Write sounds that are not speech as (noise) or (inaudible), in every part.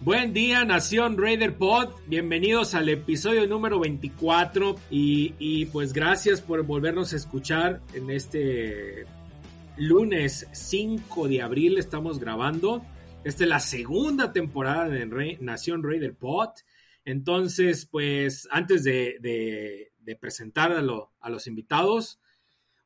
Buen día, Nación Raider Pod. Bienvenidos al episodio número 24. Y, pues gracias por volvernos a escuchar en este lunes 5 de abril. Estamos grabando. Esta es la segunda temporada de Nación Raider Pod. Entonces, pues antes de, a, a los invitados,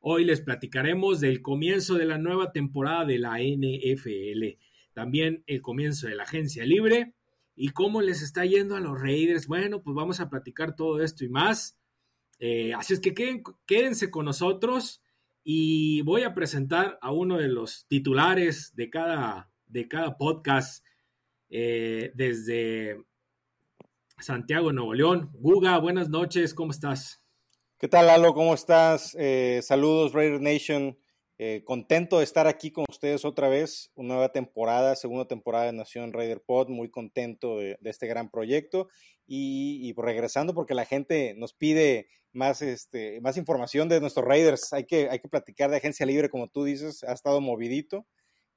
hoy les platicaremos del comienzo de la nueva temporada de la NFL también el comienzo de la agencia libre y cómo les está yendo a los Raiders. Bueno, pues vamos a platicar todo esto y más. Eh, así es que quédense con nosotros y voy a presentar a uno de los titulares de cada, de cada podcast eh, desde Santiago, Nuevo León. Guga, buenas noches, ¿cómo estás? ¿Qué tal, Lalo? ¿Cómo estás? Eh, saludos, Raider Nation. Eh, contento de estar aquí con ustedes otra vez, una nueva temporada, segunda temporada de Nación Raider Pod, muy contento de, este gran proyecto y, regresando porque la gente nos pide más, este, más información de nuestros Raiders, hay que, hay que platicar de agencia libre, como tú dices, ha estado movidito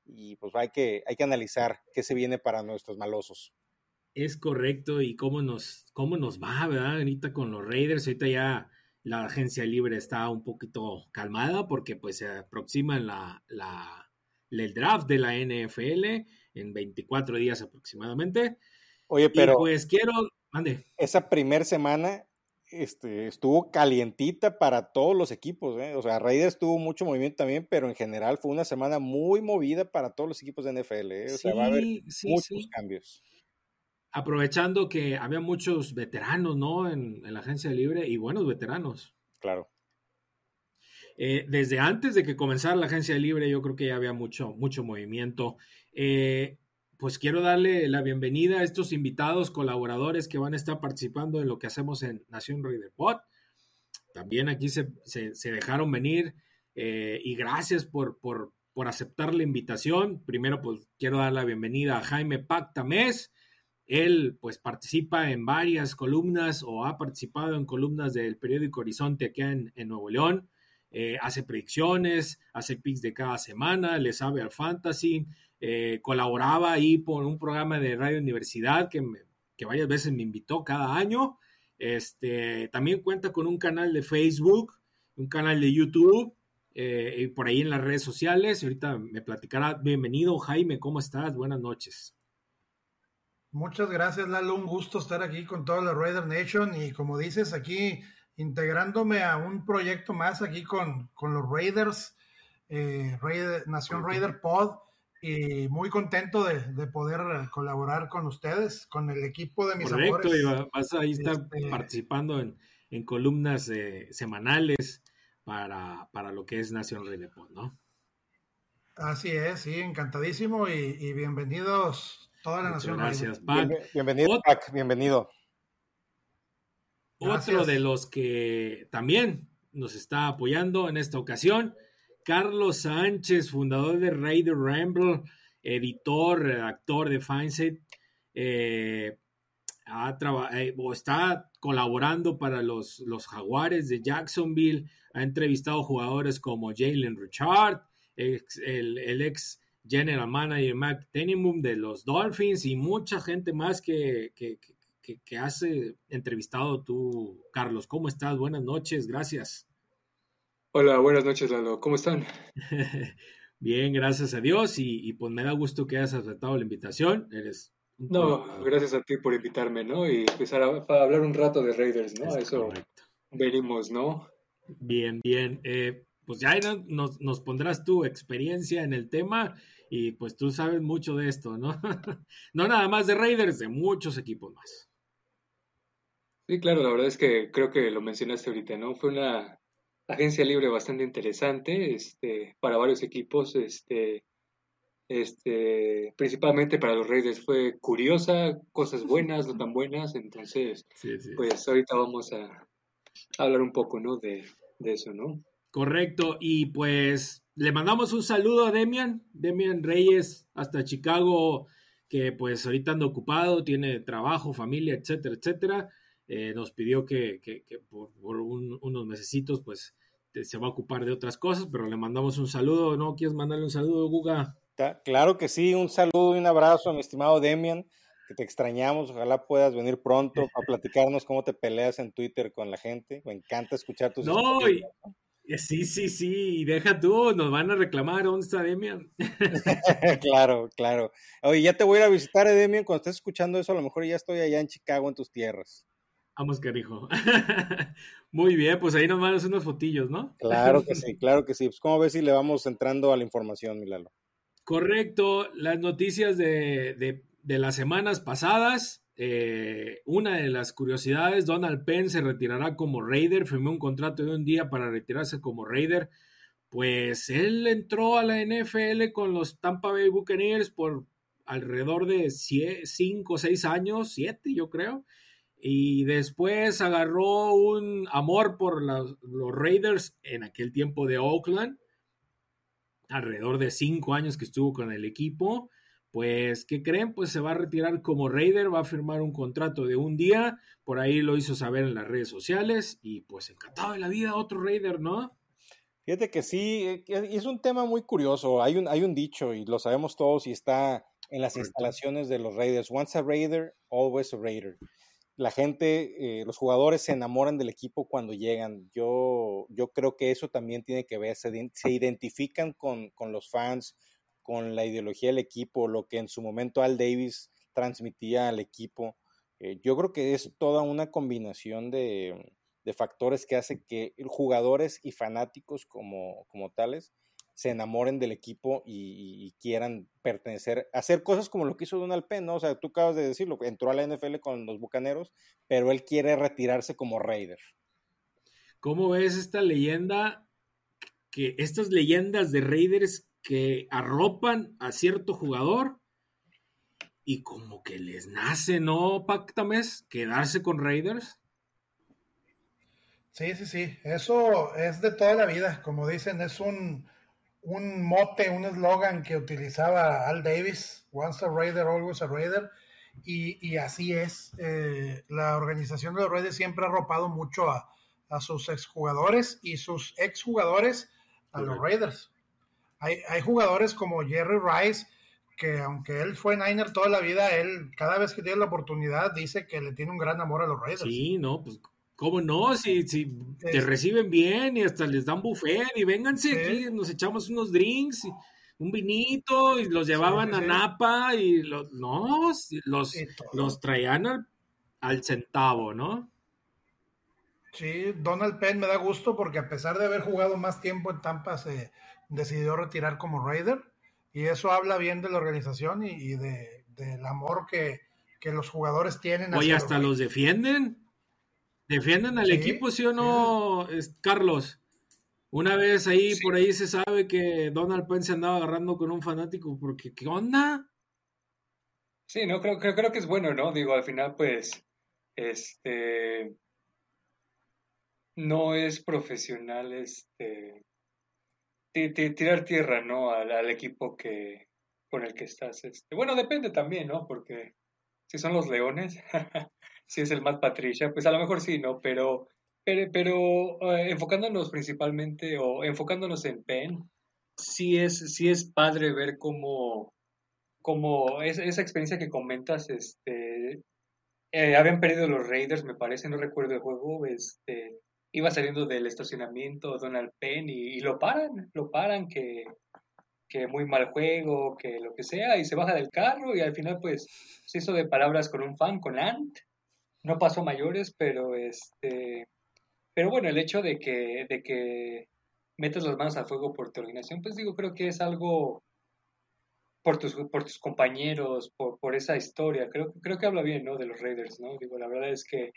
y pues hay que, hay que analizar qué se viene para nuestros malosos. Es correcto y cómo nos, cómo nos va, ¿verdad? Ahorita con los Raiders, ahorita ya la agencia libre está un poquito calmada porque pues se aproxima la, el draft de la NFL en 24 días aproximadamente. Oye, pero pues quiero, ande. Esa primera semana este, estuvo calientita para todos los equipos, ¿eh? o sea, Raiders tuvo mucho movimiento también, pero en general fue una semana muy movida para todos los equipos de NFL, ¿eh? o sea, va a haber muchos cambios aprovechando que había muchos veteranos, ¿no? En, la agencia libre y buenos veteranos. Claro. Eh, desde antes de que comenzara la agencia libre, yo creo que ya había mucho, mucho movimiento. Eh, pues quiero darle la bienvenida a estos invitados, colaboradores que van a estar participando en lo que hacemos en Nación Raider Pod. También aquí se, dejaron venir eh, y gracias por, por, por, aceptar la invitación. Primero, pues quiero dar la bienvenida a Jaime Pactamés, él pues participa en varias columnas o ha participado en columnas del periódico Horizonte aquí en, Nuevo León. Eh, hace predicciones, hace picks de cada semana, le sabe al fantasy, eh, colaboraba ahí por un programa de Radio Universidad que, que varias veces me invitó cada año. Este, también cuenta con un canal de Facebook, un canal de YouTube eh, y por ahí en las redes sociales. Ahorita me platicará. Bienvenido, Jaime, ¿cómo estás? Buenas noches. Muchas gracias, Lalo. Un gusto estar aquí con toda la Raider Nation y como dices, aquí integrándome a un proyecto más aquí con, con los Raiders, eh, Nación Raider Pod y muy contento de, poder colaborar con ustedes, con el equipo de mis Correcto, y vas a estar este, participando en, columnas eh, semanales para, lo que es Nación Raider Pod, ¿no? Así es, sí, encantadísimo y bienvenidos Toda la nación. Gracias, bienvenido, Pac, bienvenido. Otro de los que también nos está apoyando en esta ocasión, Carlos Sánchez, fundador de Raider Ramble, editor, redactor de Fineset, eh, eh, está colaborando para los, los Jaguares de Jacksonville, ha entrevistado jugadores como Jalen Richard, el, el ex general manager Mac Tenenbaum de los Dolphins y mucha gente más que, que, que, has entrevistado tú, Carlos. ¿Cómo estás? Buenas noches, gracias. Hola, buenas noches, Lalo. ¿Cómo están? (laughs) Bien, gracias a Dios y, pues me da gusto que hayas aceptado la invitación. Eres no, gracias a ti por invitarme, ¿no? Y empezar a, hablar un rato de Raiders, ¿no? Eso venimos, ¿no? Bien, bien. Eh, pues ya nos, nos, pondrás tu experiencia en el tema y pues tú sabes mucho de esto, ¿no? (laughs) no nada más de Raiders, de muchos equipos más. Sí, claro, la verdad es que creo que lo mencionaste ahorita, ¿no? Fue una agencia libre bastante interesante, este, para varios equipos, este, este, principalmente para los Raiders fue curiosa, cosas buenas, no tan buenas, entonces, (laughs) pues ahorita vamos a hablar un poco, ¿no? De, de eso, ¿no? Correcto, y pues le mandamos un saludo a Demian, Demian Reyes, hasta Chicago, que pues ahorita anda ocupado, tiene trabajo, familia, etcétera, etcétera. Eh, nos pidió que, por, unos mesecitos pues se va a ocupar de otras cosas, pero le mandamos un saludo, ¿no? ¿Quieres mandarle un saludo, Guga? Claro que sí, un saludo y un abrazo a mi estimado Demian, que te extrañamos, ojalá puedas venir pronto a platicarnos cómo te peleas en Twitter con la gente, me encanta escuchar tus no, Sí, sí, sí, deja tú, nos van a reclamar, ¿dónde está Demian? (laughs) claro, claro. Oye, ya te voy a ir a visitar, eh, Demian, cuando estés escuchando eso, a lo mejor ya estoy allá en Chicago, en tus tierras. Vamos, carijo. (laughs) Muy bien, pues ahí nos mandas unos fotillos, ¿no? Claro que (laughs) sí, claro que sí. Pues, ¿cómo ves si le vamos entrando a la información, Milalo? Correcto, las noticias de, de las semanas pasadas. Eh, una de las curiosidades, Donald Penn se retirará como Raider, firmó un contrato de un día para retirarse como Raider. Pues él entró a la NFL con los Tampa Bay Buccaneers por alrededor de 5 o 6 años, 7 yo creo, y después agarró un amor por los Raiders en aquel tiempo de Oakland, alrededor de 5 años que estuvo con el equipo pues, ¿qué creen? Pues se va a retirar como Raider, va a firmar un contrato de un día, por ahí lo hizo saber en las redes sociales y pues encantado de la vida, otro Raider, ¿no? Fíjate que sí, eh, es un tema muy curioso, hay un, hay un dicho y lo sabemos todos y está en las instalaciones de los Raiders, once a Raider, always a Raider. La gente, eh, los jugadores se enamoran del equipo cuando llegan. Yo, yo creo que eso también tiene que ver, se, se identifican con, con los fans, con la ideología del equipo, lo que en su momento Al Davis transmitía al equipo. Eh, yo creo que es toda una combinación de, factores que hace que jugadores y fanáticos como, tales se enamoren del equipo y, quieran pertenecer, hacer cosas como lo que hizo Donald Penn, ¿no? O sea, tú acabas de decirlo, entró a la NFL con los Bucaneros, pero él quiere retirarse como Raider. ¿Cómo ves esta leyenda? Que estas leyendas de Raiders que arropan a cierto jugador y como que les nace, ¿no, Pactames? Quedarse con Raiders. Sí, sí, sí. Eso es de toda la vida. Como dicen, es un, un mote, un eslogan que utilizaba Al Davis. Once a Raider, always a Raider. Y, así es. Eh, la organización de los Raiders siempre ha arropado mucho a, a sus exjugadores y sus exjugadores a los Raiders. Hay, jugadores como Jerry Rice, que aunque él fue Niner toda la vida, él cada vez que tiene la oportunidad dice que le tiene un gran amor a los Raiders. Sí, no, pues ¿Cómo no? Si, si te reciben bien y hasta les dan buffet y vénganse aquí, nos echamos unos drinks, y un vinito y los llevaban a Napa y los, no, los, los traían al, al, centavo, ¿no? Sí, Donald Penn me da gusto porque a pesar de haber jugado más tiempo en Tampa se, decidió retirar como Raider y eso habla bien de la organización y, de, del amor que, los jugadores tienen. Oye, hasta los, defienden. ¿Defienden al equipo, sí o no, Carlos? Una vez ahí, por ahí se sabe que Donald Penn se andaba agarrando con un fanático, porque ¿qué onda? Sí, no, creo, creo, creo que es bueno, ¿no? Digo, al final, pues, este, no es profesional, este, tirar tierra, ¿no? Al, equipo que con el que estás. Este. Bueno, depende también, ¿no? Porque si son los Leones, (laughs) si es el más Patricia, pues a lo mejor sí, ¿no? Pero, pero, pero eh, enfocándonos principalmente o enfocándonos en Penn, sí es, sí es padre ver cómo, cómo es, esa experiencia que comentas, este, eh, habían perdido los Raiders, me parece, no recuerdo el juego, este, iba saliendo del estacionamiento Donald Penn y, lo paran, lo paran que, que muy mal juego, que lo que sea, y se baja del carro y al final pues se hizo de palabras con un fan, con Ant. No pasó mayores, pero este pero bueno, el hecho de que, de que metas las manos al fuego por tu organización, pues digo, creo que es algo por tus, por tus compañeros, por, por esa historia. Creo, creo que habla bien, ¿no? De los Raiders, ¿no? Digo, la verdad es que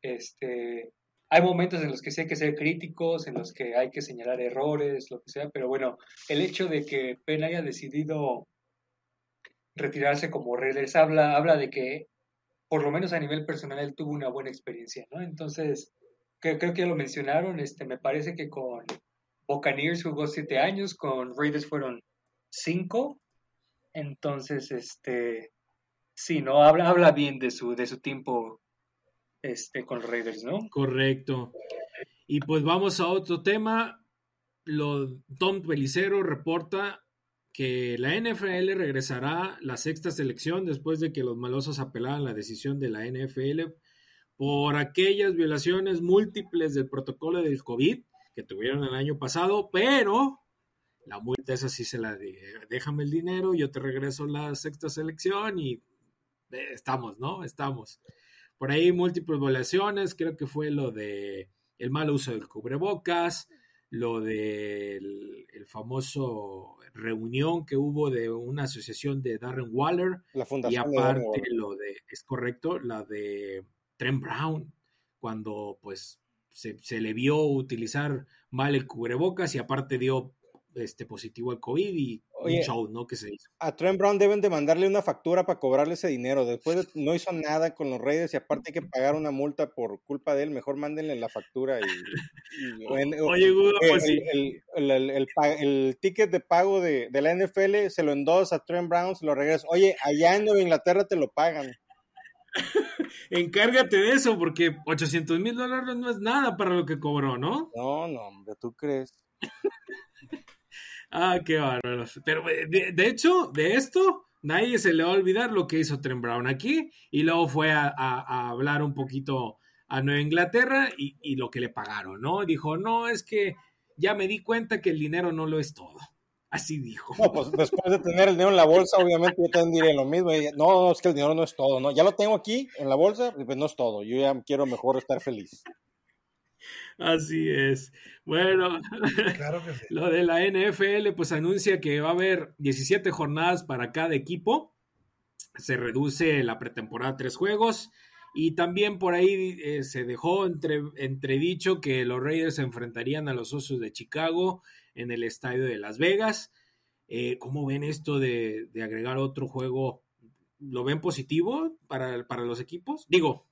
este, hay momentos en los que sí hay que ser críticos, en los que hay que señalar errores, lo que sea, pero bueno, el hecho de que Penn haya decidido retirarse como Raiders habla, habla de que, por lo menos a nivel personal, él tuvo una buena experiencia, ¿no? Entonces, creo, que ya lo mencionaron, este, me parece que con Buccaneers jugó siete años, con Raiders fueron cinco, entonces, este, sí, ¿no? Habla, habla bien de su, de su tiempo este, con Raiders, ¿no? Correcto. Y pues vamos a otro tema. Lo, Tom Pelicero reporta que la NFL regresará la sexta selección después de que los malosos apelaran la decisión de la NFL por aquellas violaciones múltiples del protocolo del COVID que tuvieron el año pasado, pero la multa esa sí se la dije, déjame el dinero, yo te regreso la sexta selección y eh, estamos, ¿no? Estamos. Por ahí múltiples violaciones, creo que fue lo de el mal uso del cubrebocas, lo del el famoso reunión que hubo de una asociación de Darren Waller La fundación y de aparte lo de, es correcto, la de Trent Brown, cuando pues se, se le vio utilizar mal el cubrebocas y aparte dio este positivo al COVID y Oye, un show, ¿no? Que se hizo. A Trent Brown deben de mandarle una factura para cobrarle ese dinero. Después de- no hizo nada con los Raiders y aparte hay que pagar una multa por culpa de él. Mejor mándenle la factura y... (laughs) Oye, Gudo, eh, pues sí. el, el- el- el el ticket de pago de, de la NFL se lo endosa a Trent Brown, se lo regresa. Oye, allá en Nueva Inglaterra te lo pagan. (laughs) Encárgate de eso, porque 800 mil dólares no es nada para lo que cobró, ¿no? No, no, hombre, ¿tú crees? (laughs) Ah, qué bárbaro. Pero eh, de, hecho, de esto, nadie se le va a olvidar lo que hizo Trent Brown aquí y luego fue a, hablar un poquito a Nueva Inglaterra y, lo que le pagaron, ¿no? Dijo, no, es que ya me di cuenta que el dinero no lo es todo. Así dijo. No, pues después de tener el dinero en la bolsa, obviamente yo también diré lo mismo. No, no, es que el dinero no es todo, ¿no? Ya lo tengo aquí en la bolsa, pues no es todo. Yo ya quiero mejor estar feliz. Así es. Bueno, Claro que sí. (laughs) Lo de la NFL, pues anuncia que va a haber 17 jornadas para cada equipo. Se reduce la pretemporada a tres juegos. Y también por ahí eh, se dejó entre, entredicho que los Raiders se enfrentarían a los Osos de Chicago en el estadio de Las Vegas. Eh, ¿Cómo ven esto de, de agregar otro juego? ¿Lo ven positivo para, para los equipos? Digo,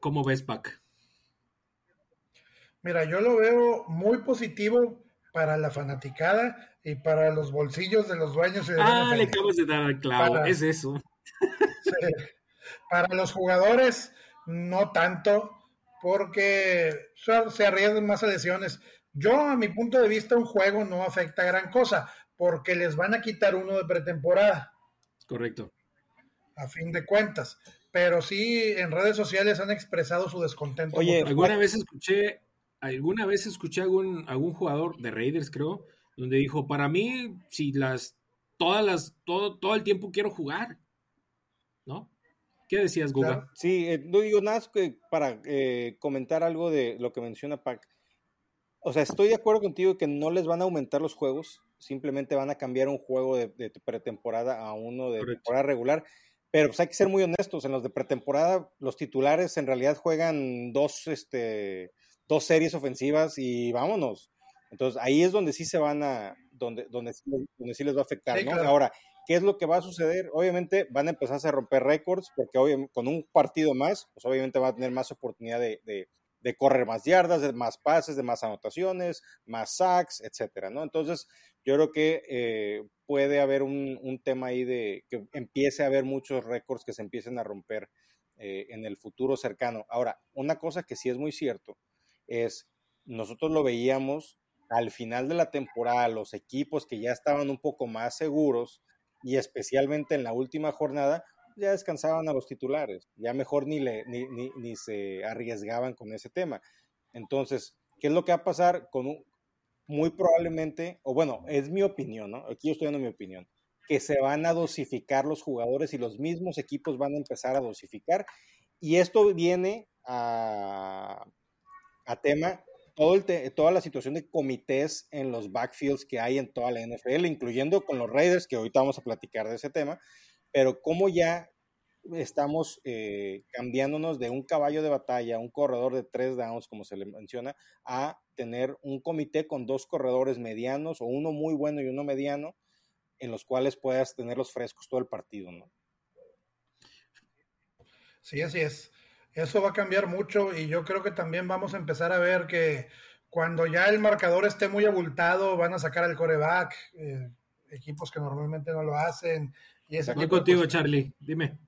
¿cómo ves, Pac? Mira, yo lo veo muy positivo para la fanaticada y para los bolsillos de los dueños y de la Ah, le acabas de dar al clavo. Para- Es eso. (laughs) Sí. Para los jugadores, no tanto, porque se arriesgan más a lesiones. Yo, a mi punto de vista, un juego no afecta gran cosa, porque les van a quitar uno de pretemporada, Correcto. a fin de cuentas. Pero sí, en redes sociales han expresado su descontento. Oye, Alguna vez escuché, alguna vez escuché algún, algún jugador de Raiders, creo, donde dijo, para mí, si las, todas las, todo, todo el tiempo quiero jugar, ¿no? ¿Qué decías, Guga? Claro. Sí, eh, no digo nada que para eh, comentar algo de lo que menciona Pac. O sea, estoy de acuerdo contigo que no les van a aumentar los juegos, simplemente van a cambiar un juego de, de pretemporada a uno de Correcto. temporada regular. Pero pues hay que ser muy honestos, en los de pretemporada los titulares en realidad juegan dos, este, dos series ofensivas y vámonos. Entonces ahí es donde sí se van a, donde, donde, sí les- donde sí les va a afectar, Sí, ¿no? claro. Ahora, ¿qué es lo que va a suceder? Obviamente van a empezar a romper récords, porque obvia- con un partido más, pues obviamente va a tener más oportunidad de, de- de correr más yardas, de más pases, de más anotaciones, más sacks, etcétera, ¿no? Entonces, yo creo que eh, puede haber un, un tema ahí de que empiece a haber muchos récords que se empiecen a romper eh, en el futuro cercano. Ahora, una cosa que sí es muy cierto es, nosotros lo veíamos al final de la temporada, los equipos que ya estaban un poco más seguros y especialmente en la última jornada, ya descansaban a los titulares, ya mejor ni, le, ni, ni, ni se arriesgaban con ese tema. Entonces, ¿qué es lo que va a pasar con un, muy probablemente, o bueno, es mi opinión, ¿no? Aquí yo estoy dando mi opinión, que se van a dosificar los jugadores y los mismos equipos van a empezar a dosificar. Y esto viene a, a tema todo el toda la situación de comités en los backfields que hay en toda la NFL, incluyendo con los Raiders, que ahorita vamos a platicar de ese tema, pero cómo ya estamos eh, cambiándonos de un caballo de batalla, un corredor de tres downs, como se le menciona, a tener un comité con dos corredores medianos o uno muy bueno y uno mediano, en los cuales puedas tenerlos frescos todo el partido, ¿no? Sí, así es. Eso va a cambiar mucho y yo creo que también vamos a empezar a ver que cuando ya el marcador esté muy abultado, van a sacar al coreback, eh, equipos que normalmente no lo hacen. Y ese contigo, Charlie, dime.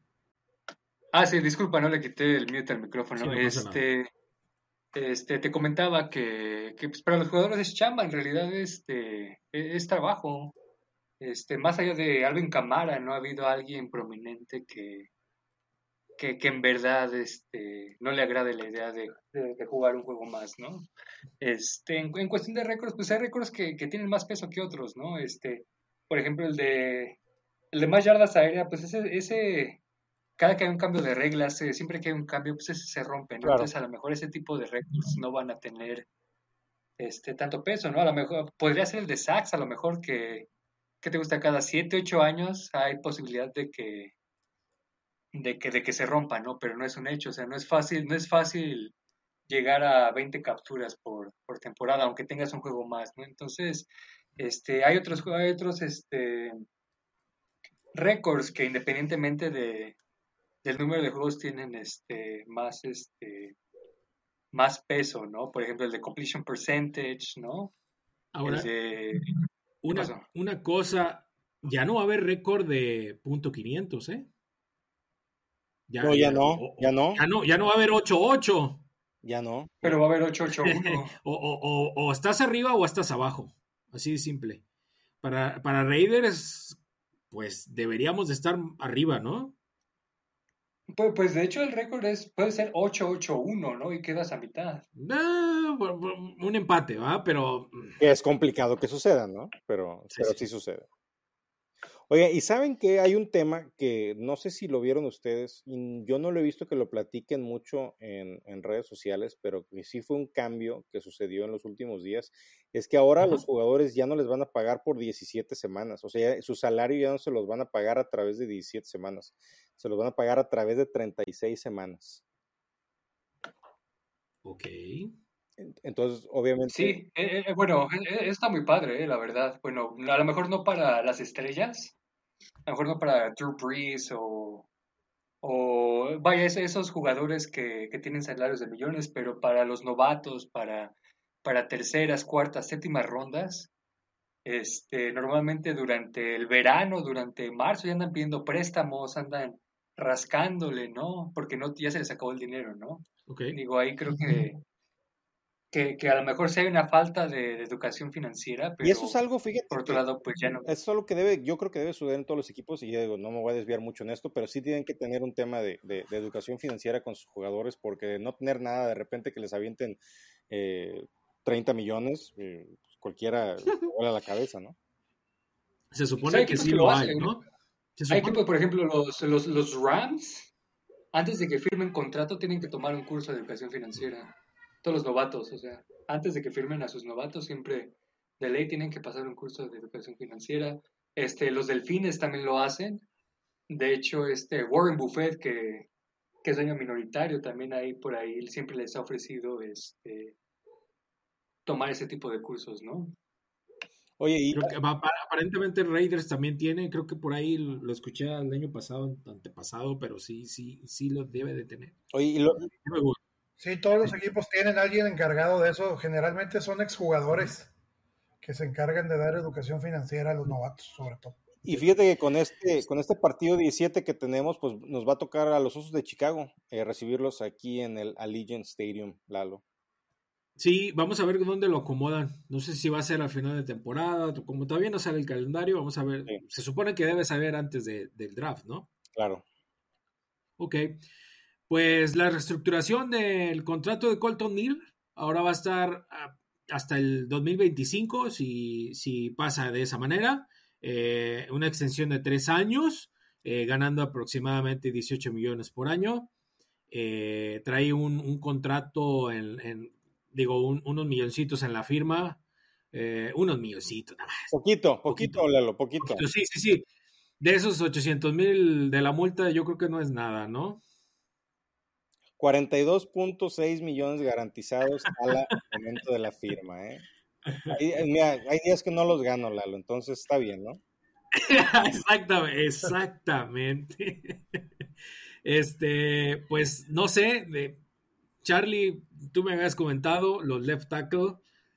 Ah, sí, disculpa, no le quité el mute al micrófono. este, este, te comentaba que, que pues, para los jugadores es chamba, en realidad este, e, es, trabajo. Este, más allá de algo en cámara, no ha habido alguien prominente que, que, en verdad este, no le agrade la idea de, jugar un juego más, ¿no? Este, en, cuestión de récords, pues hay récords que, tienen más peso que otros, ¿no? Este, por ejemplo, el de, el de más yardas aéreas, pues ese, ese, cada que hay un cambio de reglas, eh, siempre que hay un cambio, pues ese se rompe, ¿no? Entonces a lo mejor ese tipo de récords no van a tener este, tanto peso, ¿no? A lo mejor podría ser el de Sachs, a lo mejor que, que te gusta cada 7, 8 años hay posibilidad de que de que, de que se rompa, ¿no? Pero no es un hecho, o sea, no es fácil, no es fácil llegar a 20 capturas por, por temporada, aunque tengas un juego más, ¿no? Entonces, este, hay otros, hay otros, este, récords que independientemente de, del número de juegos tienen, este, más, este, más peso, ¿no? Por ejemplo, el de completion percentage, ¿no? Ahora, una, una cosa, ya no va a haber récord de punto .500, ¿eh? Ya, no, ya, no, ya no. Ya no, ya no va a haber 8-8. Ya no. Pero va a haber 8-8-1. (laughs) o, o, o, estás arriba o estás abajo. Así de simple. Para, para Raiders, pues deberíamos de estar arriba, ¿no? Pues, pues de hecho el récord es, puede ser 8-8-1, ¿no? Y quedas a mitad. No, un empate, ¿va? Pero... Es complicado que suceda, ¿no? Pero pero sí sucede. Oye, y saben que hay un tema que no sé si lo vieron ustedes, y yo no lo he visto que lo platiquen mucho en, redes sociales, pero que sí fue un cambio que sucedió en los últimos días, es que ahora los jugadores ya no les van a pagar por 17 semanas, o sea, su salario ya no se los van a pagar a través de 17 semanas, se los van a pagar a través de 36 semanas. Ok. Entonces, obviamente. Sí, eh, eh, bueno, eh, está muy padre, la verdad. Bueno, a lo mejor no para las estrellas, a lo mejor no para Drew Brees o, o vaya, esos jugadores que, que, tienen salarios de millones, pero para los novatos, para, para terceras, cuartas, séptimas rondas, este, normalmente durante el verano, durante marzo, ya andan pidiendo préstamos, andan rascándole, ¿no? Porque no, ya se les acabó el dinero, ¿no? Okay. Digo, ahí creo que que, que, a lo mejor sí hay una falta de, educación financiera, pero y eso es algo, fíjate, por otro lado, pues ya no. Eso es algo que debe, yo creo que debe suceder en todos los equipos, y digo, no me voy a desviar mucho en esto, pero sí tienen que tener un tema de, de, educación financiera con sus jugadores, porque no tener nada de repente que les avienten eh, 30 millones, eh, pues cualquiera vuela la cabeza, ¿no? Se supone que sí lo, hay, ¿no? Hay equipos, por ejemplo, los, los, los Rams, antes de que firmen contrato, tienen que tomar un curso de educación financiera todos los novatos, o sea, antes de que firmen a sus novatos, siempre de ley tienen que pasar un curso de educación financiera. Este, los delfines también lo hacen. De hecho, este Warren Buffett, que, que es dueño minoritario, también ahí por ahí siempre les ha ofrecido este, tomar ese tipo de cursos, ¿no? Oye, y aparentemente Raiders también tiene, creo que por ahí lo escuché el año pasado, antepasado, pero sí, sí, sí lo debe de tener. Oye, y lo, Sí, todos los equipos tienen alguien encargado de eso. Generalmente son exjugadores que se encargan de dar educación financiera a los novatos, sobre todo. Y fíjate que con este, con este partido 17 que tenemos, pues nos va a tocar a los Osos de Chicago eh, recibirlos aquí en el Allegiant Stadium, Lalo. Sí, vamos a ver dónde lo acomodan. No sé si va a ser a final de temporada, como todavía no sale el calendario, vamos a ver. Se supone que debe saber antes del draft, ¿no? Claro. Ok. Pues la reestructuración del contrato de Colton Neal ahora va a estar, ah, hasta el 2025, si, si pasa de esa manera, eh, una extensión de tres años, eh, ganando aproximadamente 18 millones por año. Eh, trae un, contrato en, digo, unos milloncitos en la firma, unos milloncitos nada más. Poquito, poquito, poquito. poquito. Sí, sí, sí. De esos 800 mil de la multa, yo creo que no es nada, ¿no? 42.6 millones garantizados al (laughs) momento de la firma, ¿eh? Hay, días que no los gano, Lalo, entonces está bien, ¿no? exactamente, exactamente. Este, pues no sé, de Charlie, tú me habías comentado, los left tackle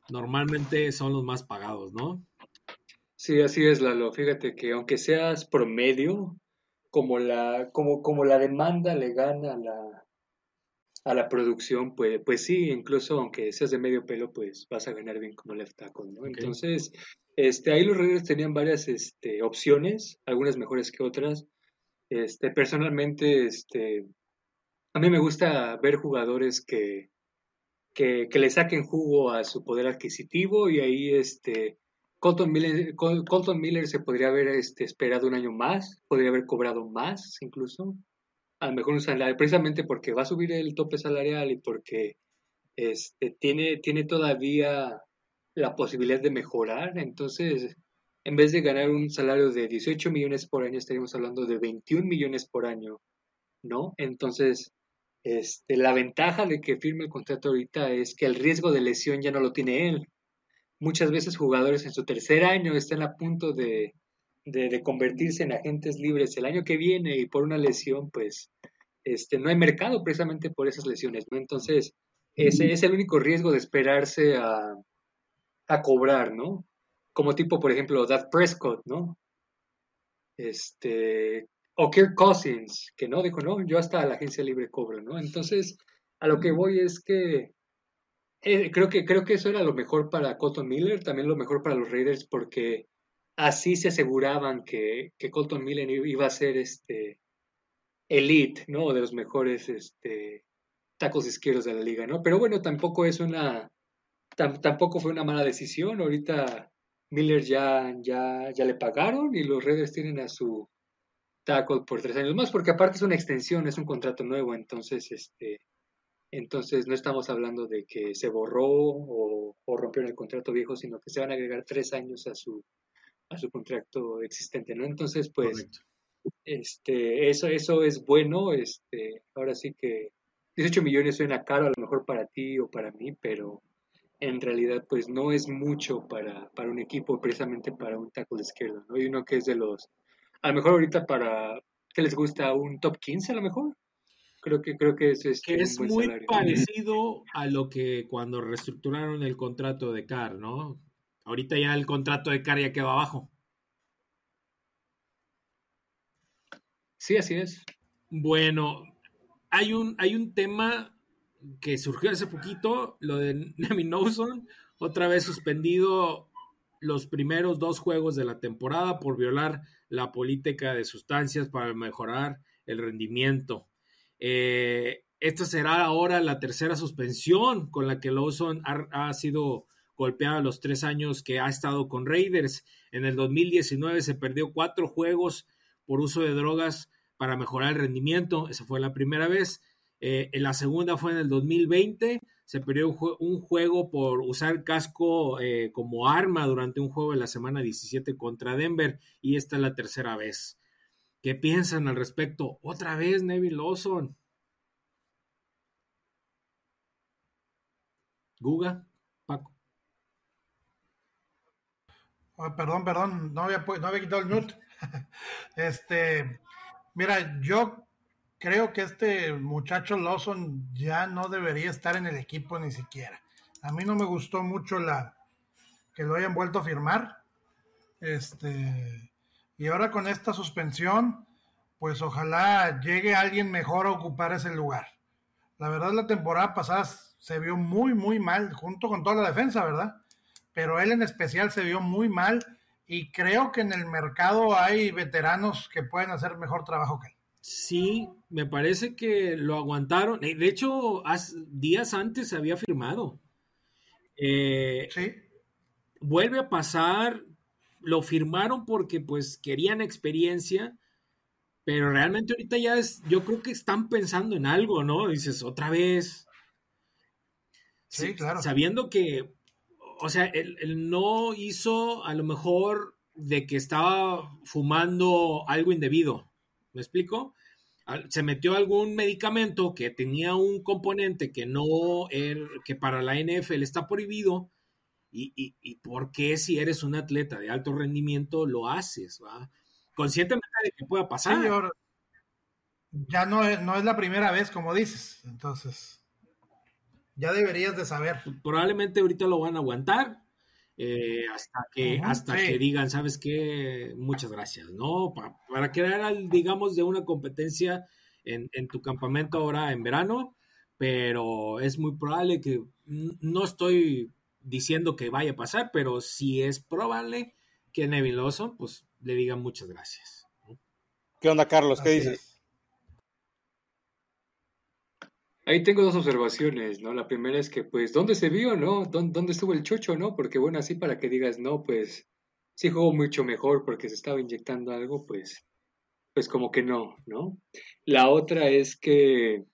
normalmente son los más pagados, ¿no? Sí, así es, Lalo. Fíjate que aunque seas promedio, como la, como, como la demanda le gana a la, a la producción, pues, pues sí, incluso aunque seas de medio pelo, pues vas a ganar bien como left tackle, ¿no? Entonces, este, ahí los Raiders tenían varias este, opciones, algunas mejores que otras. Este, personalmente, este, a mí me gusta ver jugadores que, que, que le saquen jugo a su poder adquisitivo y ahí, este, Colton Miller, Colton Miller se podría haber este, esperado un año más, podría haber cobrado más incluso, a lo mejor un salario, precisamente porque va a subir el tope salarial y porque este, tiene, tiene todavía la posibilidad de mejorar, entonces en vez de ganar un salario de 18 millones por año, estaríamos hablando de 21 millones por año, ¿no? Entonces, este, la ventaja de que firme el contrato ahorita es que el riesgo de lesión ya no lo tiene él muchas veces jugadores en su tercer año están a punto de, convertirse en agentes libres el año que viene y por una lesión, pues este, no hay mercado precisamente por esas lesiones, ¿no? Entonces, ese es el único riesgo de esperarse a, cobrar, ¿no? Como tipo, por ejemplo, Dad Prescott, ¿no? Este, o Kirk Cousins, que no, dijo, no, yo hasta la agencia libre cobro, ¿no? Entonces, a lo que voy es que eh, creo, que, creo que eso era lo mejor para Colton Miller, también lo mejor para los Raiders, porque así se aseguraban que, que Colton Miller iba a ser este elite, ¿no? De los mejores este, tacos izquierdos de la liga, ¿no? Pero bueno, tampoco es una, tampoco fue una mala decisión. Ahorita Miller ya, ya, ya le pagaron y los Raiders tienen a su tackle por tres años más, porque aparte es una extensión, es un contrato nuevo, entonces, este, entonces no estamos hablando de que se borró o, o rompieron el contrato viejo, sino que se van a agregar tres años a su, a su contrato existente, ¿no? Entonces, pues, este, eso, eso es bueno, este, ahora sí que 18 millones suena caro a lo mejor para ti o para mí, pero en realidad pues no es mucho para, para un equipo, precisamente para un tackle de izquierda, ¿no? Y uno que es de los, a lo mejor ahorita para, ¿qué les gusta? ¿Un top 15 a lo mejor? Creo que, creo que es, que es muy parecido a lo que cuando reestructuraron el contrato de Carr, ¿no? Ahorita ya el contrato de Carr ya quedó abajo. Sí, así es. Bueno, hay un, hay un tema que surgió hace poquito, lo de Nemi Nowson, otra vez suspendido los primeros dos juegos de la temporada por violar la política de sustancias para mejorar el rendimiento. Eh, esta será ahora la tercera suspensión con la que Lawson ha, sido golpeado los tres años que ha estado con Raiders. En el 2019 se perdió cuatro juegos por uso de drogas para mejorar el rendimiento. Esa fue la primera vez. Eh, en la segunda fue en el 2020. Se perdió un, juego por usar casco eh, como arma durante un juego de la semana 17 contra Denver. Y esta es la tercera vez. ¿Qué piensan al respecto? Otra vez Neville Lawson. Guga, Oh, perdón, perdón, no había, no había quitado el mute. (laughs) este, mira, yo creo que este muchacho Lawson ya no debería estar en el equipo ni siquiera. A mí no me gustó mucho la que lo hayan vuelto a firmar. Este, y ahora con esta suspensión, pues ojalá llegue alguien mejor a ocupar ese lugar. La verdad, la temporada pasada se vio muy, muy mal, junto con toda la defensa, ¿verdad? Pero él en especial se vio muy mal y creo que en el mercado hay veteranos que pueden hacer mejor trabajo que él. Sí, me parece que lo aguantaron. Eh, de hecho, días antes se había firmado. Eh, sí. Vuelve a pasar, lo firmaron porque pues querían experiencia, pero realmente ahorita ya es, yo creo que están pensando en algo, ¿no? Dices, otra vez. Sí, claro. Sabiendo que, o sea, él, no hizo a lo mejor de que estaba fumando algo indebido. ¿Me explico? Se metió algún medicamento que tenía un componente que no, er, que para la NFL está prohibido. Y, y, y, por qué si eres un atleta de alto rendimiento lo haces? ¿va? conscientemente de que pueda pasar. ya no no es la primera vez, como dices. Entonces, ya deberías de saber. Probablemente ahorita lo van a aguantar. Eh, hasta que hasta que digan, ¿sabes qué? Muchas gracias, ¿no? Para, para crear, digamos, de una competencia en, en, tu campamento ahora en verano, pero es muy probable que, no estoy diciendo que vaya a pasar, pero si es probable que Neville Lawson, pues le digan muchas gracias. ¿Qué onda, Carlos? ¿Qué dices? Ahí tengo dos observaciones, ¿no? La primera es que, pues, ¿dónde se vio, no? ¿Dónde, estuvo el chocho, no? Porque, bueno, así para que digas, no, pues, sí jugó mucho mejor porque se estaba inyectando algo, pues, pues como que no, ¿no? La otra es que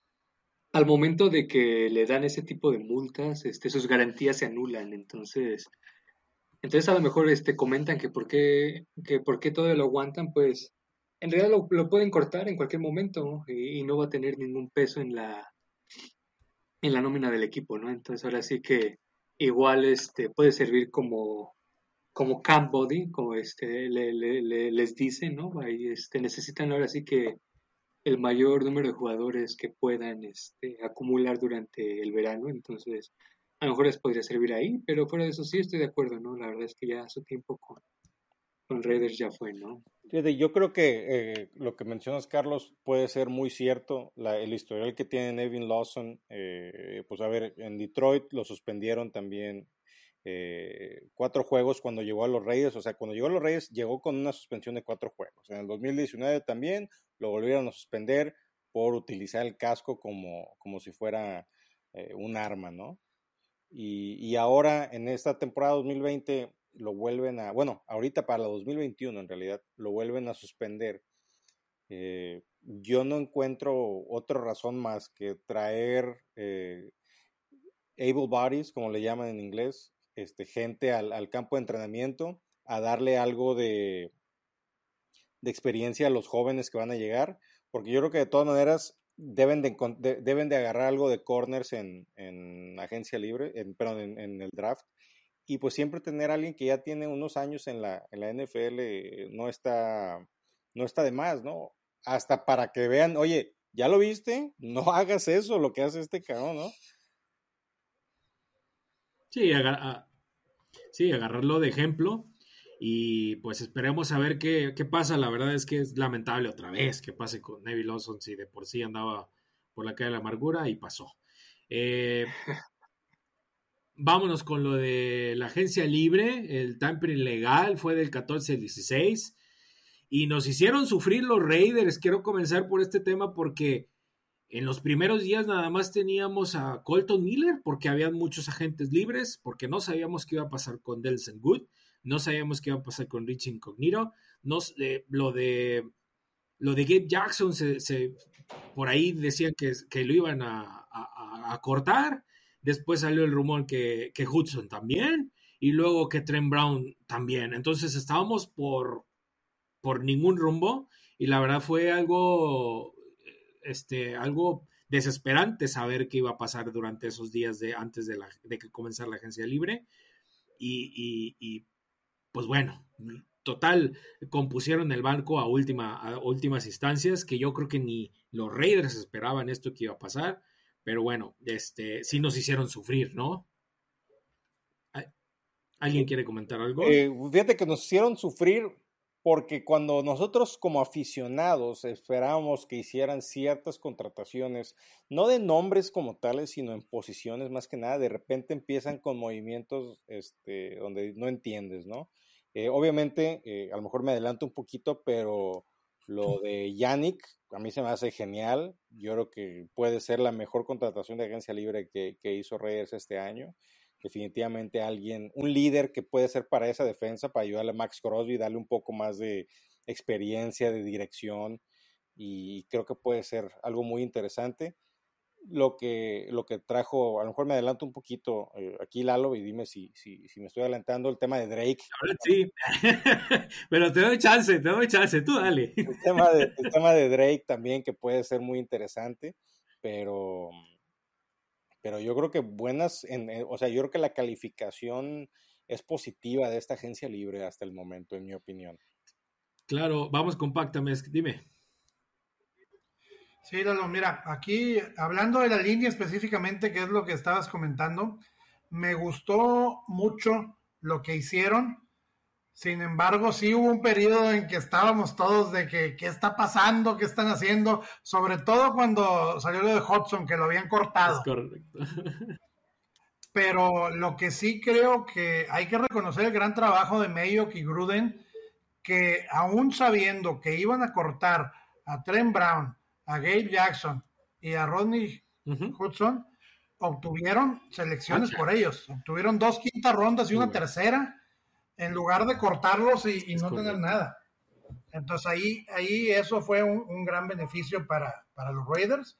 al momento de que le dan ese tipo de multas, este, sus garantías se anulan, entonces, entonces a lo mejor este, comentan que por qué, que por qué todo lo aguantan, pues en realidad lo, pueden cortar en cualquier momento y, no va a tener ningún peso en la, en la nómina del equipo, ¿no? Entonces ahora sí que igual este, puede servir como, como camp body, como este, le, les dicen, ¿no? Ahí este, necesitan ahora sí que el mayor número de jugadores que puedan este, acumular durante el verano, entonces a lo mejor les podría servir ahí, pero fuera de eso sí estoy de acuerdo, ¿no? La verdad es que ya su tiempo con, con Raiders ya fue, ¿no? yo creo que eh, lo que mencionas, Carlos, puede ser muy cierto. El historial que tiene Nevin Lawson, eh, pues a ver, en Detroit lo suspendieron también eh, cuatro juegos cuando llegó a los Reyes. O sea, cuando llegó a los Reyes, llegó con una suspensión de cuatro juegos. En el 2019 también lo volvieron a suspender por utilizar el casco como, como si fuera un arma, ¿no? Y, ahora en esta temporada 2020 lo vuelven a, bueno, ahorita para la 2021 en realidad, lo vuelven a suspender. Eh, yo no encuentro otra razón más que traer eh, able bodies, como le llaman en inglés, este, gente al, campo de entrenamiento, a darle algo de, de experiencia a los jóvenes que van a llegar, porque yo creo que de todas maneras deben de, deben de agarrar algo de corners en, en agencia libre, en, perdón, en, el draft. Y pues siempre tener a alguien que ya tiene unos años en la, en la NFL no está, no está de más, ¿no? Hasta para que vean, oye, ¿ya lo viste? No (laughs) hagas eso, lo que hace este cabrón, ¿no? Sí, sí agarrarlo de ejemplo y pues esperemos a ver qué, pasa. La verdad es que es lamentable otra vez que pase con Neville Lawson si de por sí andaba por la calle de la amargura y pasó. Eh, (laughs) vámonos con lo de la agencia libre. El tampering legal fue del 14 al 16 y nos hicieron sufrir los Raiders. Quiero comenzar por este tema porque en los primeros días nada más teníamos a Colton Miller porque habían muchos agentes libres, porque no sabíamos qué iba a pasar con Delson Good no sabíamos qué iba a pasar con Rich Incognito, no, lo de lo de Gabe Jackson, se, por ahí decían que lo iban a, cortar, después salió el rumor que, que, Hudson también, y luego que Trent Brown también. Entonces estábamos por, por ningún rumbo, y la verdad fue algo, este, algo desesperante saber qué iba a pasar durante esos días de, antes de, la, de que comenzara la agencia libre. y, y pues bueno, total, compusieron el banco a, última, a últimas instancias, que yo creo que ni los Raiders esperaban esto que iba a pasar, pero bueno, este, sí nos hicieron sufrir, ¿no? ¿Alguien quiere comentar algo? Eh, fíjate que nos hicieron sufrir porque cuando nosotros como aficionados esperábamos que hicieran ciertas contrataciones, no de nombres como tales, sino en posiciones más que nada, de repente empiezan con movimientos este, donde no entiendes, ¿no? Eh, obviamente, eh, a lo mejor me adelanto un poquito, pero lo de Yannick a mí se me hace genial. Yo creo que puede ser la mejor contratación de agencia libre que, hizo Reyes este año. definitivamente alguien, un líder que puede ser para esa defensa, para ayudarle a Max Crosby, darle un poco más de experiencia, de dirección, y creo que puede ser algo muy interesante. Lo que, lo que trajo, a lo mejor me adelanto un poquito eh, aquí, Lalo, y dime si, si, si, me estoy adelantando, el tema de Drake. sí, (laughs) pero te doy chance, te doy chance, tú dale. El tema, de, el tema de Drake también, que puede ser muy interesante, pero pero yo creo que buenas, en, o sea, yo creo que la calificación es positiva de esta agencia libre hasta el momento, en mi opinión. Claro, vamos compactame, dime. Sí, Lalo, mira, aquí hablando de la línea específicamente, que es lo que estabas comentando, me gustó mucho lo que hicieron sin embargo, sí hubo un periodo en que estábamos todos de que qué está pasando, qué están haciendo, sobre todo cuando salió lo de Hudson, que lo habían cortado. correcto. (laughs) Pero lo que sí creo que hay que reconocer el gran trabajo de Mayock y Gruden, que aún sabiendo que iban a cortar a Trent Brown, a Gabe Jackson y a Rodney Hudson, obtuvieron selecciones por ellos. Obtuvieron dos quintas rondas y una tercera en lugar de cortarlos y, no tener nada. Entonces ahí, ahí eso fue un, gran beneficio para, los Raiders.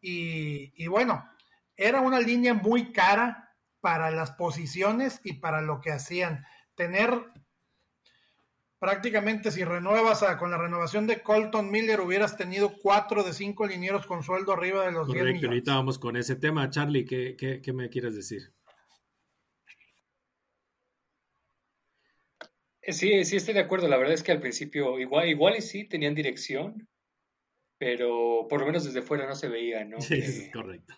Y, bueno, era una línea muy cara para las posiciones y para lo que hacían. Tener prácticamente si renuevas con la renovación de Colton Miller hubieras tenido cuatro de cinco linieros con sueldo arriba de los Correcto, 10 millones. ahorita vamos con ese tema. Charlie, ¿qué, qué me quieres decir? Sí, sí estoy de acuerdo. La verdad es que al principio igual, igual y sí tenían dirección, pero por lo menos desde fuera no se veía, ¿no? Sí, (laughs) es correcto.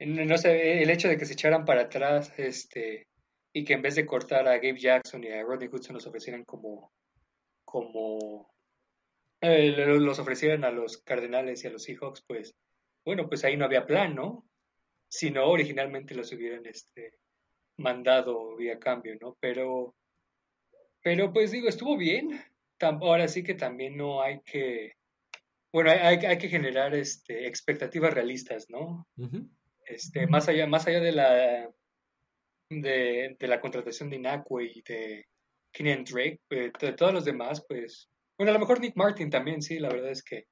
No sé, el hecho de que se echaran para atrás, este, y que en vez de cortar a Gabe Jackson y a Rodney Hudson los ofrecieran como, como, eh, los ofrecieran a los Cardenales y a los Seahawks, pues, bueno, pues ahí no había plan, ¿no? Si no, originalmente los hubieran, este, mandado vía cambio, ¿no? Pero pero pues digo, estuvo bien. Ahora sí que también no hay que, bueno, hay, hay que generar este, expectativas realistas, ¿no? este, más allá, más allá de la de, la contratación de Inacue y de Kenyan Drake, eh, de, todos los demás, pues, bueno, a lo mejor Nick Martin también, sí, la verdad es que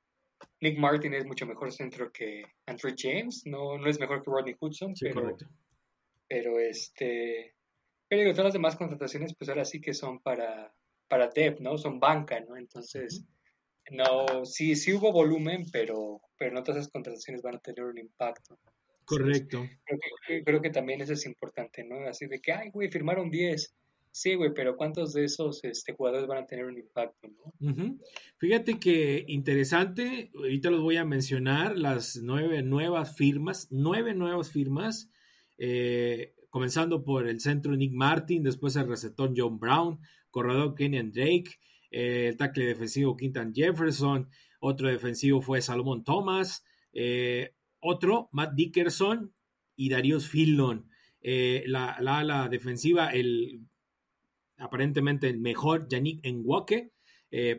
Nick Martin es mucho mejor centro que Andrew James, no, no es mejor que Rodney Hudson, pero, pero este, pero digo, todas las demás contrataciones, pues ahora sí que son para, para Dev, ¿no? Son banca, ¿no? Entonces, no, sí, sí hubo volumen, pero, pero no todas esas contrataciones van a tener un impacto. Correcto. creo, que, también eso es importante, ¿no? Así de que, ay, güey, firmaron 10. Sí, güey, pero ¿cuántos de esos este, jugadores van a tener un impacto, no? Fíjate que interesante, ahorita los voy a mencionar, las nueve nuevas firmas, nueve nuevas firmas. Eh, comenzando por el centro Nick Martin, después el receptor John Brown, corredor Kenyan Drake, eh, el tackle defensivo Quintan Jefferson, otro defensivo fue Salomon Thomas, eh, otro Matt Dickerson y Darius Fillon. La, ala defensiva, el aparentemente el mejor Yannick Nwake,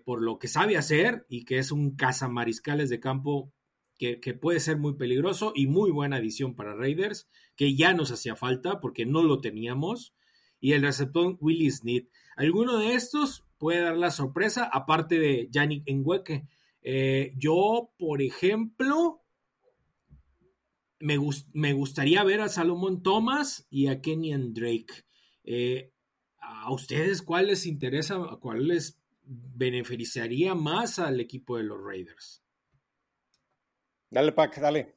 por lo que sabe hacer y que es un cazamariscales de campo que, puede ser muy peligroso y muy buena adición para Raiders, que ya nos hacía falta porque no lo teníamos. Y el receptor Willie Sneed. Alguno de estos puede dar la sorpresa, aparte de Yannick Ngweke. Eh, yo, por ejemplo, me, me, gustaría ver a Salomón Thomas y a Kenyan Drake. Eh, ¿A ustedes cuál les interesa, cuál les beneficiaría más al equipo de los Raiders? Dale, Pac, dale.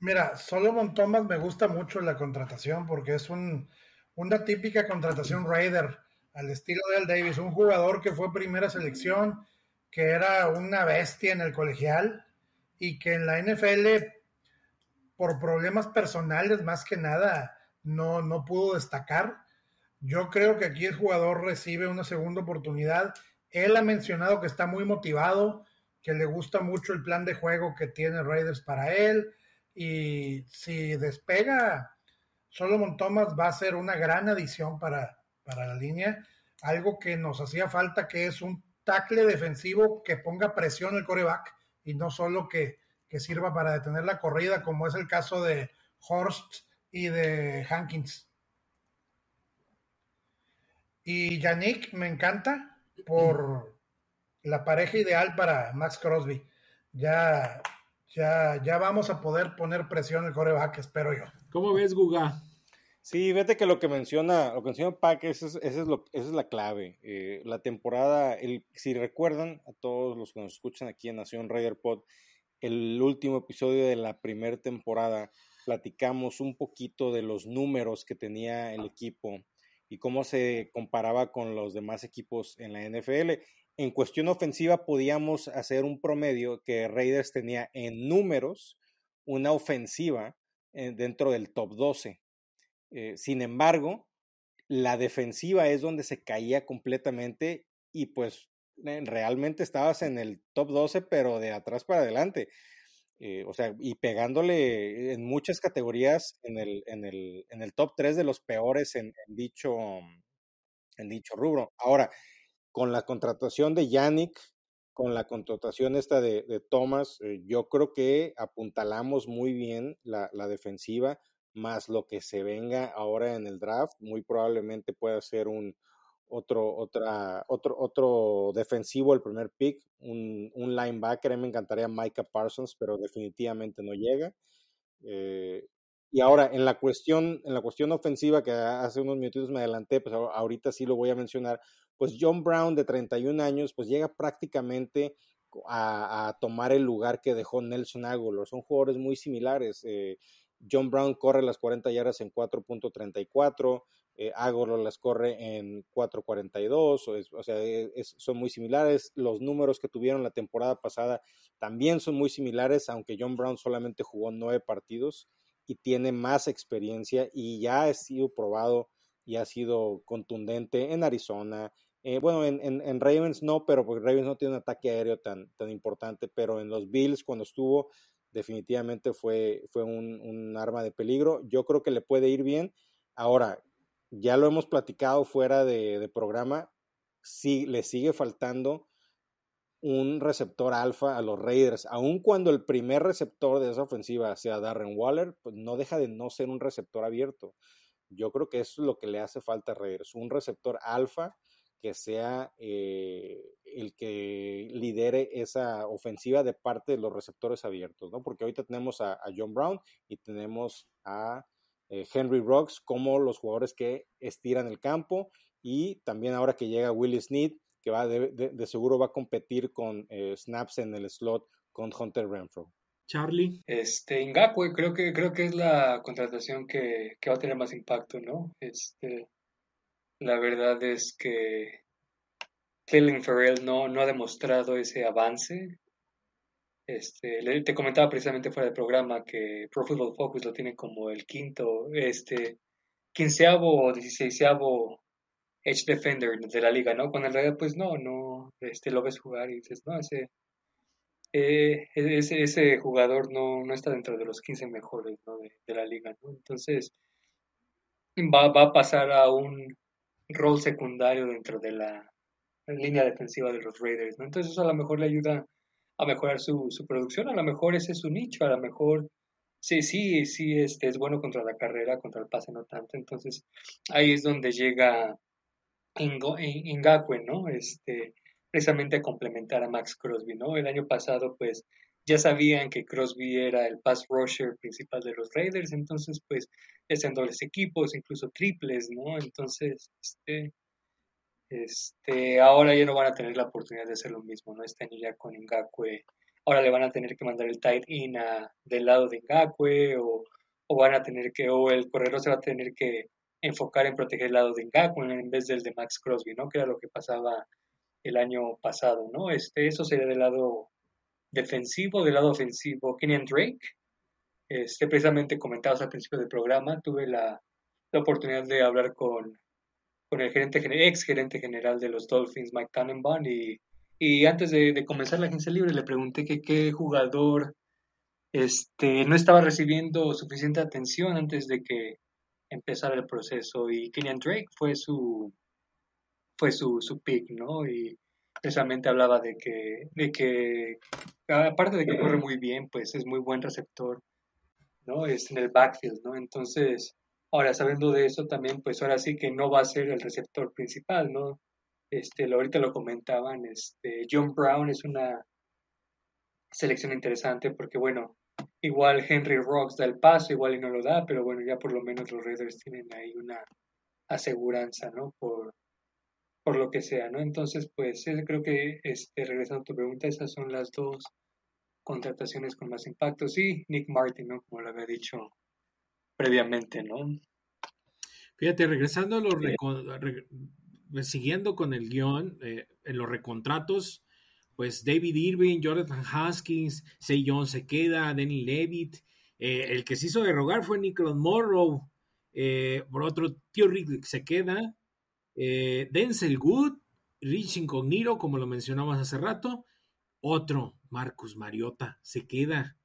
Mira, Solomon Thomas me gusta mucho la contratación porque es un, una típica contratación Raider al estilo de Al Davis, un jugador que fue primera selección, que era una bestia en el colegial y que en la NFL, por problemas personales más que nada, no, no pudo destacar. Yo creo que aquí el jugador recibe una segunda oportunidad. Él ha mencionado que está muy motivado, que le gusta mucho el plan de juego que tiene Raiders para él. Y si despega, Solomon Thomas va a ser una gran adición para, para la línea. Algo que nos hacía falta, que es un tackle defensivo que ponga presión el coreback y no solo que, que sirva para detener la corrida, como es el caso de Horst y de Hankins. Y Yannick me encanta por la pareja ideal para Max Crosby. Ya, ya, ya vamos a poder poner presión en el coreback, espero yo. ¿Cómo ves, Guga? Sí, fíjate que lo que menciona, lo que menciona Pac, esa es, es, lo, esa es la clave. Eh, la temporada, el, si recuerdan a todos los que nos escuchan aquí en Nación Raider Pod, el último episodio de la primera temporada, platicamos un poquito de los números que tenía el equipo y cómo se comparaba con los demás equipos en la NFL. En cuestión ofensiva podíamos hacer un promedio que Raiders tenía en números una ofensiva eh, dentro del top 12 eh, sin embargo, la defensiva es donde se caía completamente y pues realmente estabas en el top 12, pero de atrás para adelante. Eh, o sea, y pegándole en muchas categorías en el, en el, en el top 3 de los peores en, dicho, en dicho rubro. Ahora, con la contratación de Yannick, con la contratación esta de, Thomas, eh, yo creo que apuntalamos muy bien la, la defensiva más lo que se venga ahora en el draft, muy probablemente pueda ser un otro, otra, otro, otro defensivo el primer pick, un, un linebacker, me encantaría Micah Parsons, pero definitivamente no llega. Eh, y ahora, en la cuestión, en la cuestión ofensiva, que hace unos minutitos me adelanté, pues ahorita sí lo voy a mencionar, pues John Brown de 31 años, pues llega prácticamente a, tomar el lugar que dejó Nelson Aguilar. Son jugadores muy similares. Eh, John Brown corre las 40 yardas en 4.34, eh, las corre en 4.42, o, sea, e, son muy similares. Los números que tuvieron la temporada pasada también son muy similares, aunque John Brown solamente jugó nueve partidos y tiene más experiencia y ya ha sido probado y ha sido contundente en Arizona. Eh, bueno, en, en, Ravens no, pero porque Ravens no tiene un ataque aéreo tan, tan importante, pero en los Bills cuando estuvo definitivamente fue, fue un, arma de peligro. Yo creo que le puede ir bien. Ahora, ya lo hemos platicado fuera de, programa, sí, le sigue faltando un receptor alfa a los Raiders, aun cuando el primer receptor de esa ofensiva sea Darren Waller, pues no deja de no ser un receptor abierto. Yo creo que eso es lo que le hace falta a Raiders, un receptor alfa que sea eh, el que lidere esa ofensiva de parte de los receptores abiertos, ¿no? Porque ahorita tenemos a, John Brown y tenemos a eh, Henry Rocks como los jugadores que estiran el campo y también ahora que llega Willie Snead, que va de, seguro va a competir con eh, snaps en el slot con Hunter Renfro. Charlie. Este, Ngakwe creo que, creo que es la contratación que, que va a tener más impacto, ¿no? Este, la verdad es que Kellen Farrell no, no ha demostrado ese avance. Este, te comentaba precisamente fuera del programa que Pro Football Focus lo tiene como el quinto, este, quinceavo o dieciséisavo edge defender de la liga, ¿no? Cuando en realidad, pues no, no, este, lo ves jugar y dices, no, ese, eh, ese, ese jugador no, no está dentro de los 15 mejores ¿no? de, de, la liga, ¿no? Entonces, va, va a pasar a un rol secundario dentro de la línea defensiva de los Raiders, ¿no? Entonces eso a lo mejor le ayuda a mejorar su, su producción, a lo mejor ese es su nicho, a lo mejor sí, sí, sí, este es bueno contra la carrera, contra el pase no tanto, entonces ahí es donde llega Ingakwe, ¿no? Este, precisamente a complementar a Max Crosby, ¿no? El año pasado, pues, ya sabían que Crosby era el pass rusher principal de los Raiders, entonces, pues, en dobles equipos, incluso triples, ¿no? Entonces, este, este, ahora ya no van a tener la oportunidad de hacer lo mismo, ¿no? Este año ya con Ngakwe, ahora le van a tener que mandar el tight in del lado de Ngakwe, o, o van a tener que, o el corredor se va a tener que enfocar en proteger el lado de Ngakwe en vez del de Max Crosby, ¿no? Que era lo que pasaba el año pasado, ¿no? Este, eso sería del lado defensivo, del lado ofensivo, Kenyan Drake, este, precisamente comentados al principio del programa, tuve la, oportunidad de hablar con, con el gerente, ex gerente general de los Dolphins, Mike Tannenbaum, y, y antes de, comenzar la agencia libre le pregunté que qué jugador este, no estaba recibiendo suficiente atención antes de que empezara el proceso, y Kenyan Drake fue su, fue su, su pick, ¿no? Y precisamente hablaba de que, de que, aparte de que corre muy bien, pues es muy buen receptor ¿no? Es en el backfield, ¿no? Entonces, ahora sabiendo de eso también, pues ahora sí que no va a ser el receptor principal, ¿no? Este, ahorita lo comentaban, este, John Brown es una selección interesante porque, bueno, igual Henry Rocks da el paso, igual y no lo da, pero bueno, ya por lo menos los Raiders tienen ahí una aseguranza, ¿no? Por, por lo que sea, ¿no? Entonces, pues creo que, este, regresando a tu pregunta, esas son las dos contrataciones con más impacto. Sí, Nick Martin, ¿no? Como lo había dicho previamente, ¿no? Fíjate, regresando a los, siguiendo con el guion, eh, en los recontratos, pues David Irving, Jonathan Haskins, Say John se queda, Danny Levitt, eh, el que se hizo derogar fue Nicholas Morrow, eh, por otro, Tío Rick se queda, Denzel Good, Rich Incognito, como lo mencionamos hace rato, otro, Marcus Mariota, se queda,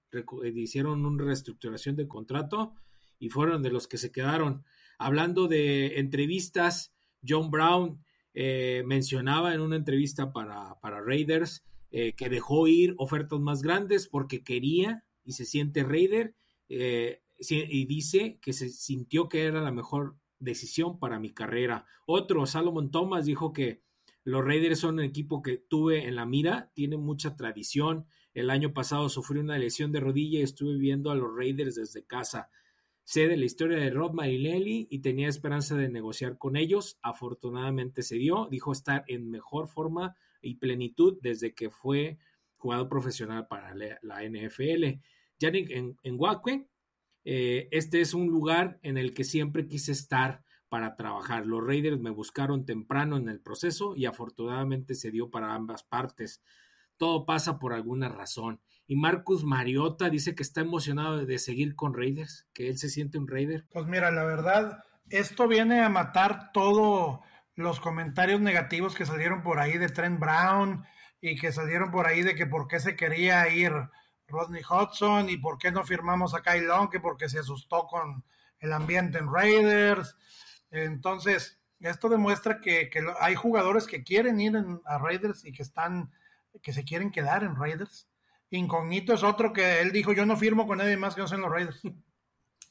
hicieron una reestructuración de contrato y fueron de los que se quedaron. Hablando de entrevistas, John Brown eh, mencionaba en una entrevista para, Raiders eh, que dejó ir ofertas más grandes porque quería y se siente Raider eh, y dice que se sintió que era la mejor decisión para mi carrera. Otro, Salomon Thomas, dijo que los Raiders son un equipo que tuve en la mira, tiene mucha tradición. El año pasado sufrí una lesión de rodilla y estuve viendo a los Raiders desde casa. Sé de la historia de Rob Marinelli y tenía esperanza de negociar con ellos. Afortunadamente se dio. Dijo estar en mejor forma y plenitud desde que fue jugador profesional para la NFL. Yannick en, en eh, este es un lugar en el que siempre quise estar para trabajar. Los Raiders me buscaron temprano en el proceso y afortunadamente se dio para ambas partes. Todo pasa por alguna razón y Marcus Mariota dice que está emocionado de seguir con Raiders, que él se siente un Raider. Pues mira, la verdad, esto viene a matar todos los comentarios negativos que salieron por ahí de Trent Brown y que salieron por ahí de que por qué se quería ir Rodney Hudson y por qué no firmamos a Kyle Long, que porque se asustó con el ambiente en Raiders. Entonces, esto demuestra que, hay jugadores que quieren ir a Raiders y que están, que se quieren quedar en Raiders Incognito es otro que él dijo, yo no firmo con nadie más que no sean los Raiders. (laughs)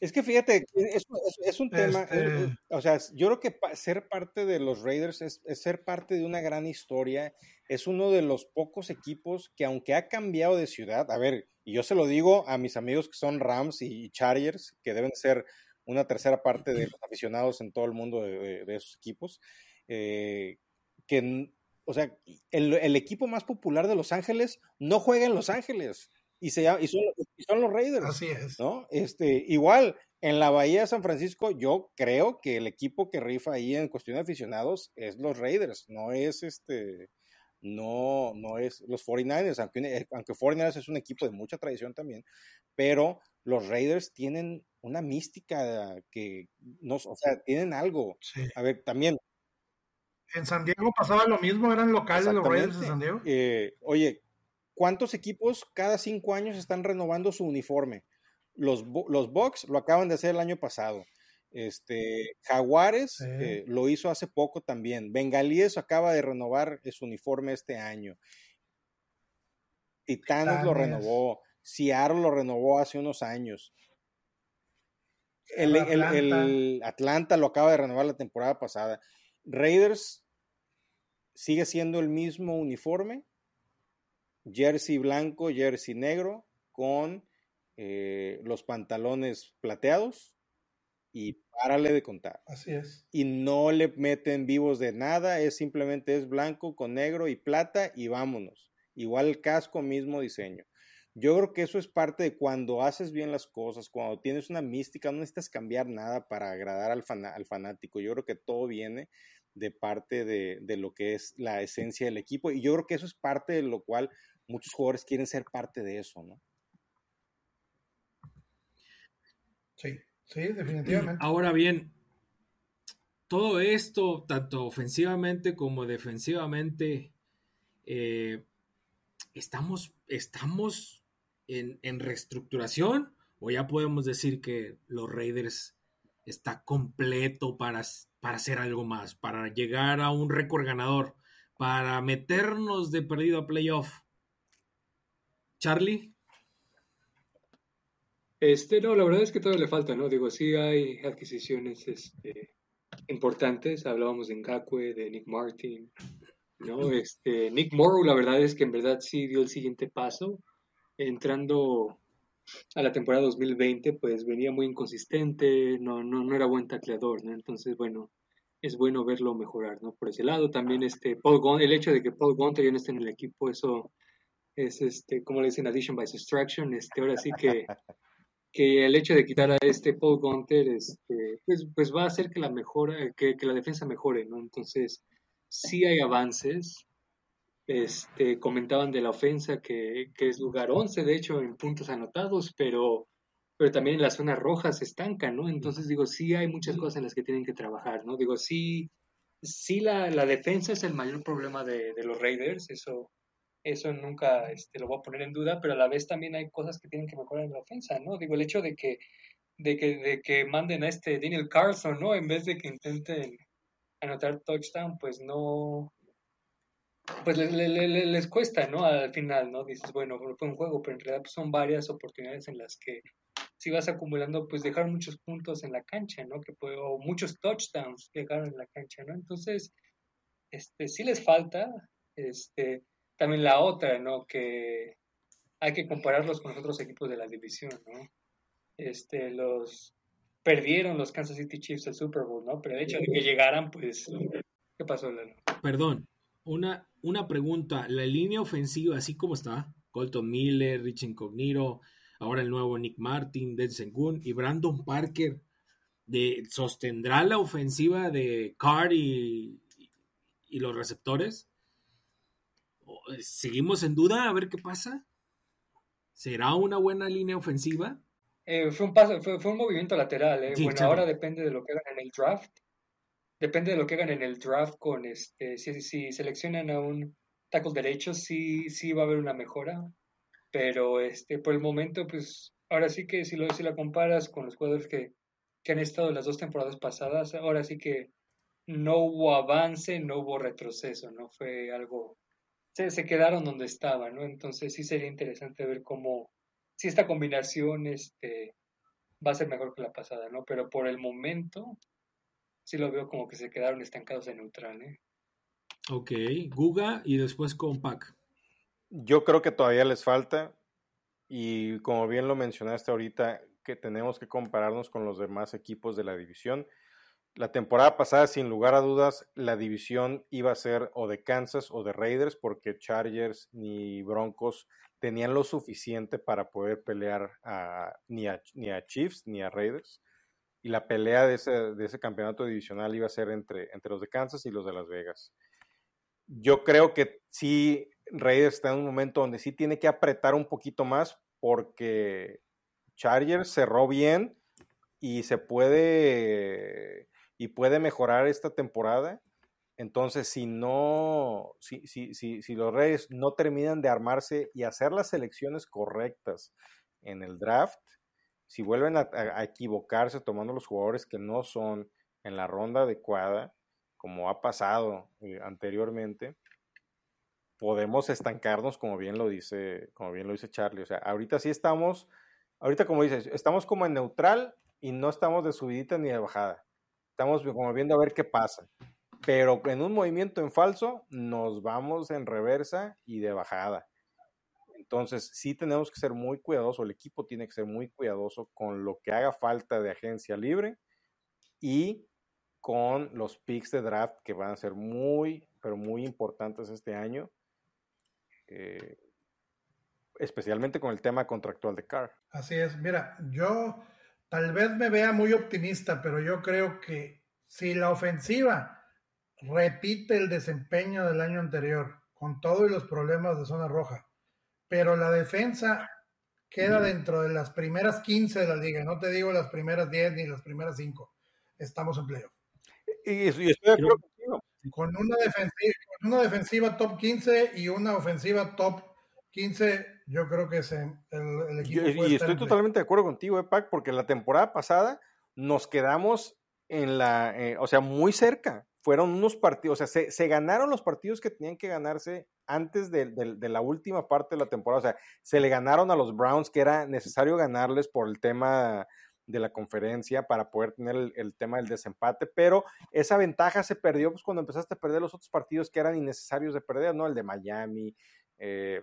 Es que fíjate, es, un tema, este o sea, yo creo que ser parte de los Raiders es, ser parte de una gran historia, es uno de los pocos equipos que aunque ha cambiado de ciudad, a ver, y yo se lo digo a mis amigos que son Rams y Chargers, que deben ser una tercera parte de los aficionados en todo el mundo de, esos equipos, eh, que o sea, el, equipo más popular de Los Ángeles no juega en Los Ángeles y, se y, son, los Raiders. Así es. ¿no? Este, igual, en la Bahía de San Francisco, yo creo que el equipo que rifa ahí en cuestión de aficionados es los Raiders, no es este, no, no es los 49ers, aunque, aunque 49ers es un equipo de mucha tradición también, pero los Raiders tienen una mística que, no, o sea, tienen algo. A ver, también en San Diego pasaba lo mismo, eran locales los Raiders de San Diego. Eh, oye, ¿cuántos equipos cada cinco años están renovando su uniforme? Los, los Bucks lo acaban de hacer el año pasado. Este, Jaguares eh, lo hizo hace poco también. Bengalíes acaba de renovar su uniforme este año. Titanes lo renovó. Seattle lo renovó hace unos años. el, Atlanta lo acaba de renovar la temporada pasada. Raiders sigue siendo el mismo uniforme, jersey blanco, jersey negro, con eh, los pantalones plateados y párale de contar. Así es. Y no le meten vivos de nada, es simplemente es blanco con negro y plata y vámonos. Igual el casco, mismo diseño. Yo creo que eso es parte de cuando haces bien las cosas, cuando tienes una mística, no necesitas cambiar nada para agradar al, al fanático. Yo creo que todo viene de parte de, lo que es la esencia del equipo. Y yo creo que eso es parte de lo cual muchos jugadores quieren ser parte de eso, ¿no? Sí, sí, (clears throat) definitivamente. Ahora bien, todo esto, tanto ofensivamente como defensivamente, eh, estamos, estamos en, en, reestructuración o ya podemos decir que los Raiders está completo para para hacer algo más, para llegar a un récord ganador, para meternos de perdido a playoff. Charlie. Este, no, la verdad es que todavía le falta, ¿no? Digo, sí hay adquisiciones este, importantes. Hablábamos de Ngakwe, de Nick Martin, ¿no? Este, Nick Morrow, la verdad es que en verdad sí dio el siguiente paso. Entrando a la temporada 2020, pues venía muy inconsistente, no, no, no era buen tacleador, ¿no? Entonces, bueno, es bueno verlo mejorar, ¿no? Por ese lado, también este Paul el hecho de que Paul Gunter ya no esté en el equipo, eso es, este, como le dicen, addition by subtraction, este, ahora sí que, que el hecho de quitar a este Paul Gunter, este, pues, pues va a hacer que la mejora, que, que la defensa mejore, ¿no? Entonces, sí hay avances, este, comentaban de la ofensa que, es lugar 11, de hecho, en puntos anotados, pero pero también en la zona roja se estanca, ¿no? Entonces digo, sí hay muchas cosas en las que tienen que trabajar, ¿no? Digo, sí, sí la, defensa es el mayor problema de, de, los Raiders, eso, eso nunca este, lo voy a poner en duda, pero a la vez también hay cosas que tienen que mejorar en la ofensa, ¿no? Digo, el hecho de que, de que, de que manden a este Daniel Carlson, ¿no? En vez de que intenten anotar touchdown, pues no, pues les, les, les, cuesta, ¿no? Al final, ¿no? Dices, bueno, fue un juego, pero en realidad pues, son varias oportunidades en las que si vas acumulando, pues dejar muchos puntos en la cancha, ¿no? Que puede, o muchos touchdowns dejaron en la cancha, ¿no? Entonces, este, sí les falta, este, también la otra, ¿no? Que hay que compararlos con los otros equipos de la división, ¿no? Este, los perdieron los Kansas City Chiefs el Super Bowl, ¿no? Pero el hecho de que llegaran, pues, ¿qué pasó, Lalo? Perdón, una, una pregunta, la línea ofensiva, así como está, Colton Miller, Rich Incognito, ahora el nuevo Nick Martin, Denzel Gunn y Brandon Parker, de, ¿sostendrá la ofensiva de Carr y, y, los receptores? ¿Seguimos en duda a ver qué pasa? ¿Será una buena línea ofensiva? Eh, fue un paso, fue, fue, un movimiento lateral. Eh. bueno, ahora depende de lo que hagan en el draft. Depende de lo que hagan en el draft con este. Si, si seleccionan a un tackle derecho, sí, sí va a haber una mejora pero este, por el momento, pues ahora sí que si, lo, si la comparas con los jugadores que, que han estado las dos temporadas pasadas, ahora sí que no hubo avance, no hubo retroceso, ¿no? Fue algo, se, se quedaron donde estaban, ¿no? Entonces sí sería interesante ver cómo, si esta combinación este, va a ser mejor que la pasada, ¿no? Pero por el momento sí lo veo como que se quedaron estancados en neutral, ¿eh? Ok, Guga y después con Pac. Yo creo que todavía les falta y como bien lo mencionaste ahorita, que tenemos que compararnos con los demás equipos de la división. La temporada pasada, sin lugar a dudas, la división iba a ser o de Kansas o de Raiders, porque Chargers ni Broncos tenían lo suficiente para poder pelear a, ni, a, ni a Chiefs ni a Raiders. Y la pelea de ese, de ese campeonato divisional iba a ser entre, entre los de Kansas y los de Las Vegas. Yo creo que sí Raiders está en un momento donde sí tiene que apretar un poquito más porque Chargers cerró bien y se puede y puede mejorar esta temporada. Entonces, si no, si, si, si, si los Reyes no terminan de armarse y hacer las selecciones correctas en el draft, si vuelven a, equivocarse tomando los jugadores que no son en la ronda adecuada, como ha pasado eh, anteriormente, podemos estancarnos, como bien lo dice, como bien lo dice Charlie. O sea, ahorita sí estamos, ahorita como dices, estamos como en neutral y no estamos de subidita ni de bajada. Estamos como viendo a ver qué pasa. Pero en un movimiento en falso nos vamos en reversa y de bajada. Entonces, sí tenemos que ser muy cuidadosos, el equipo tiene que ser muy cuidadoso con lo que haga falta de agencia libre y con los picks de draft que van a ser muy, pero muy importantes este año eh, especialmente con el tema contractual de Carr. Así es, mira, yo tal vez me vea muy optimista, pero yo creo que si la ofensiva repite el desempeño del año anterior, con todos los problemas de zona roja, pero la defensa queda dentro de las primeras 15 de la liga, no te digo las primeras 10 ni las primeras 5, estamos en playoff. Y, estoy de acuerdo contigo. Con una, defensiva, con una defensiva top 15 y una ofensiva top 15, yo creo que es el, equipo. y estoy totalmente de acuerdo contigo, eh, Pac, porque la temporada pasada nos quedamos en la, eh, o sea, muy cerca. Fueron unos partidos, o sea, se, ganaron los partidos que tenían que ganarse antes de, la última parte de la temporada. O sea, se le ganaron a los Browns, que era necesario ganarles por el tema de la conferencia para poder tener el, tema del desempate, pero esa ventaja se perdió pues, cuando empezaste a perder los otros partidos que eran innecesarios de perder, ¿no? El de Miami. Eh,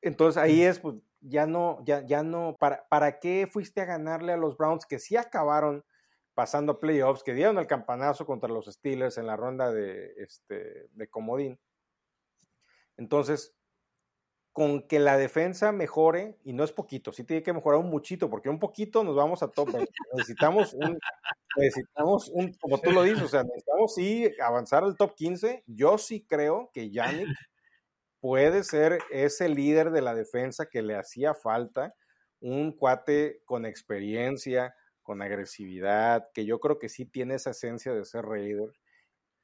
entonces ahí es, pues ya no, ya, ya no, ¿para, ¿para qué fuiste a ganarle a los Browns que sí acabaron pasando a playoffs, que dieron el campanazo contra los Steelers en la ronda de, este, de comodín? Entonces, con que la defensa mejore, y no es poquito, sí tiene que mejorar un muchito, porque un poquito nos vamos a top. Necesitamos un, necesitamos un, como tú lo dices, o sea, necesitamos sí avanzar al top 15. Yo sí creo que Yannick puede ser ese líder de la defensa que le hacía falta, un cuate con experiencia, con agresividad, que yo creo que sí tiene esa esencia de ser Raider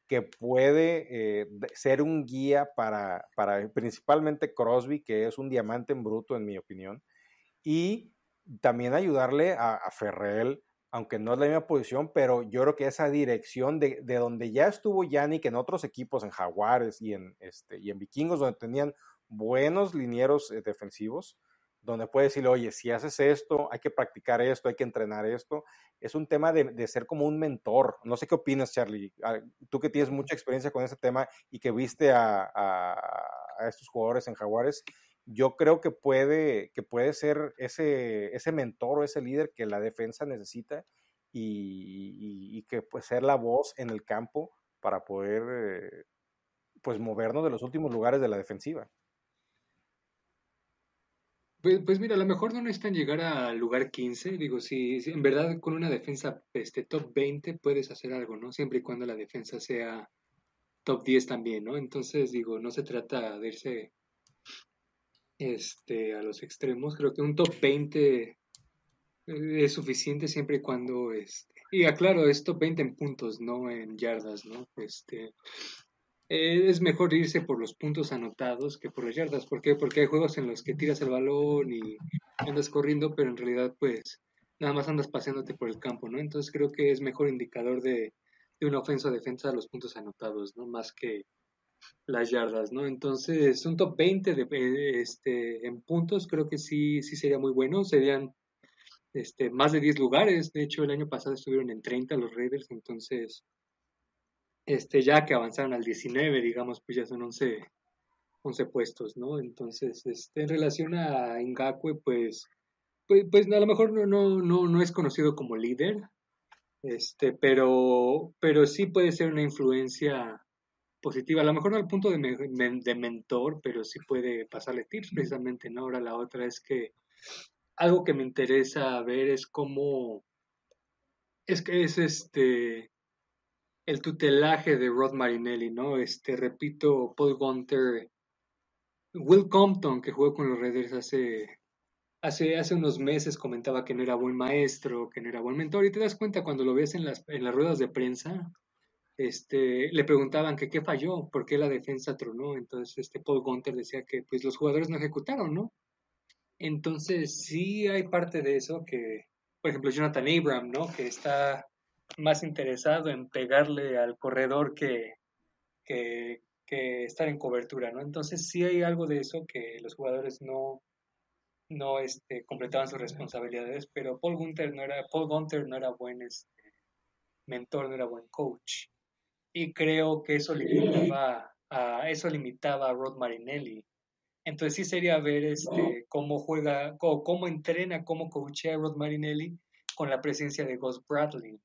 que puede eh, ser un guía para, para, principalmente Crosby, que es un diamante en bruto, en mi opinión, y también ayudarle a, a Ferrell, aunque no es la misma posición, pero yo creo que esa dirección de, de donde ya estuvo Yannick en otros equipos, en Jaguares y en, este, y en Vikingos, donde tenían buenos linieros eh, defensivos, donde puede decirle, oye, si haces esto, hay que practicar esto, hay que entrenar esto. Es un tema de, ser como un mentor. No sé qué opinas, Charlie. Ah, tú que tienes mucha experiencia con ese tema y que viste a, estos jugadores en Jaguares, yo creo que puede, que puede ser ese, ese mentor o ese líder que la defensa necesita y, que puede ser la voz en el campo para poder eh, pues movernos de los últimos lugares de la defensiva. Pues, pues, mira, a lo mejor no necesitan llegar al lugar 15. Digo, si, en verdad con una defensa este, top 20 puedes hacer algo, ¿no? Siempre y cuando la defensa sea top 10 también, ¿no? Entonces, digo, no se trata de irse este, a los extremos. Creo que un top 20 eh, es suficiente siempre y cuando... Este, y aclaro, es top 20 en puntos, no en yardas, ¿no? Este, eh, es mejor irse por los puntos anotados que por las yardas. ¿Por qué? Porque hay juegos en los que tiras el balón y andas corriendo, pero en realidad pues nada más andas paseándote por el campo, ¿no? Entonces creo que es mejor indicador de, de una ofensa o defensa los puntos anotados, ¿no? Más que las yardas, ¿no? Entonces, un top 20 de, eh, este, en puntos creo que sí, sí sería muy bueno. Serían este, más de 10 lugares. De hecho, el año pasado estuvieron en 30 los Raiders, entonces este, ya que avanzaron al 19, digamos, pues ya son 11, 11 puestos, ¿no? Entonces, este, en relación a Ngakwe, pues, pues, pues, a lo mejor no, no, no, no es conocido como líder, este, pero, pero sí puede ser una influencia positiva, a lo mejor no al punto de, de mentor, pero sí puede pasarle tips precisamente, ¿no? Ahora la otra es que algo que me interesa ver es cómo, es que es este, el tutelaje de Rod Marinelli, ¿no? Este, repito, Paul Gunter, Will Compton, que jugó con los Raiders hace, hace, hace unos meses, comentaba que no era buen maestro, que no era buen mentor, y te das cuenta cuando lo ves en las, en las ruedas de prensa, este, le preguntaban que qué falló, por qué la defensa tronó, entonces este Paul Gunter decía que pues los jugadores no ejecutaron, ¿no? Entonces sí hay parte de eso que, por ejemplo, Jonathan Abram, ¿no? Que está más interesado en pegarle al corredor que, que, estar en cobertura, ¿no? Entonces sí hay algo de eso que los jugadores no, no este, completaban sus responsabilidades, pero Paul Gunter no era, Paul Gunter no era buen este, mentor, no era buen coach. Y creo que eso limitaba a, eso limitaba a Rod Marinelli. Entonces sí sería ver este, cómo juega, o cómo entrena, cómo coachea Rod Marinelli con la presencia de Gus Bradley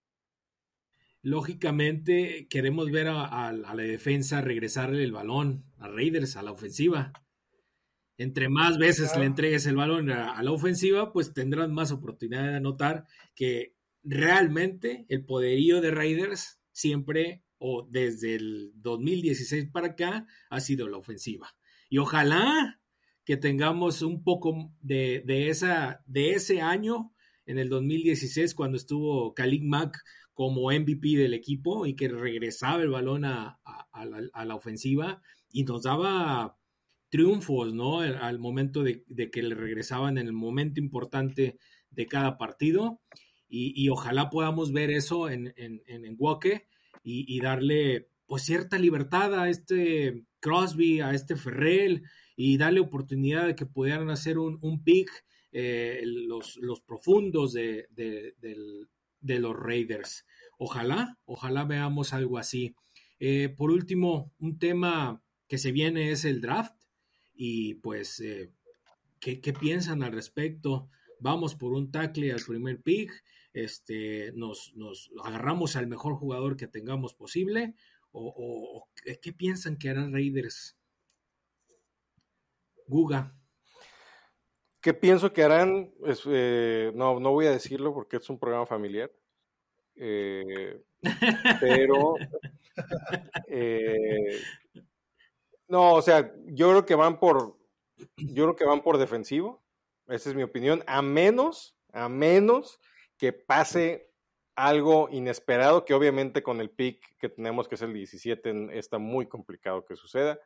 lógicamente queremos ver a, la defensa regresarle el balón a Raiders, a la ofensiva. Entre más veces le entregues el balón a, la ofensiva, pues tendrán más oportunidad de anotar que realmente el poderío de Raiders siempre o desde el 2016 para acá ha sido la ofensiva. Y ojalá que tengamos un poco de, esa, de ese año en el 2016 cuando estuvo Khalid Mack como MVP del equipo y que regresaba el balón a, la, ofensiva y nos daba triunfos, ¿no? Al momento de, que le regresaban en el momento importante de cada partido. Y, ojalá podamos ver eso en, en, y, darle pues cierta libertad a este Crosby, a este Ferrell y darle oportunidad de que pudieran hacer un, un pick eh, los, los, profundos de, de, los Raiders. Ojalá, ojalá veamos algo así. Eh, por último, un tema que se viene es el draft y pues, eh, ¿qué, ¿qué, piensan al respecto? Vamos por un tackle al primer pick, este, nos, nos agarramos al mejor jugador que tengamos posible o, qué piensan que harán Raiders? Guga. ¿Qué pienso que harán? Eh, no, no voy a decirlo porque es un programa familiar. Eh, pero (laughs) eh, no, o sea, yo creo que van por yo creo que van por defensivo. Esa es mi opinión. A menos, a menos que pase algo inesperado, que obviamente con el pick que tenemos, que es el 17, está muy complicado que suceda.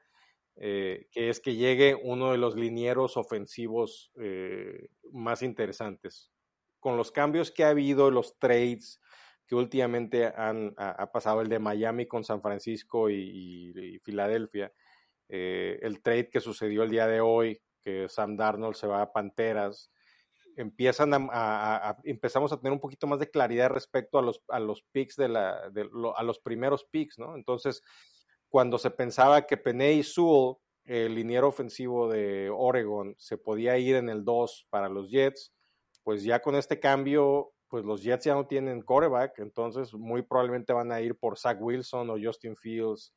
Eh, que es que llegue uno de los linieros ofensivos eh, más interesantes. Con los cambios que ha habido, los trades que últimamente han ha, pasado, el de Miami con San Francisco y, Filadelfia, eh, el trade que sucedió el día de hoy, que Sam Darnold se va a Panteras, empiezan empezamos a tener un poquito más de claridad respecto a los, a los picks de la, a los primeros picks, ¿no? Entonces, cuando se pensaba que Peney Sewell, el liniero ofensivo de Oregon, se podía ir en el 2 para los Jets, pues ya con este cambio, pues los Jets ya no tienen quarterback, entonces muy probablemente van a ir por Zach Wilson o Justin Fields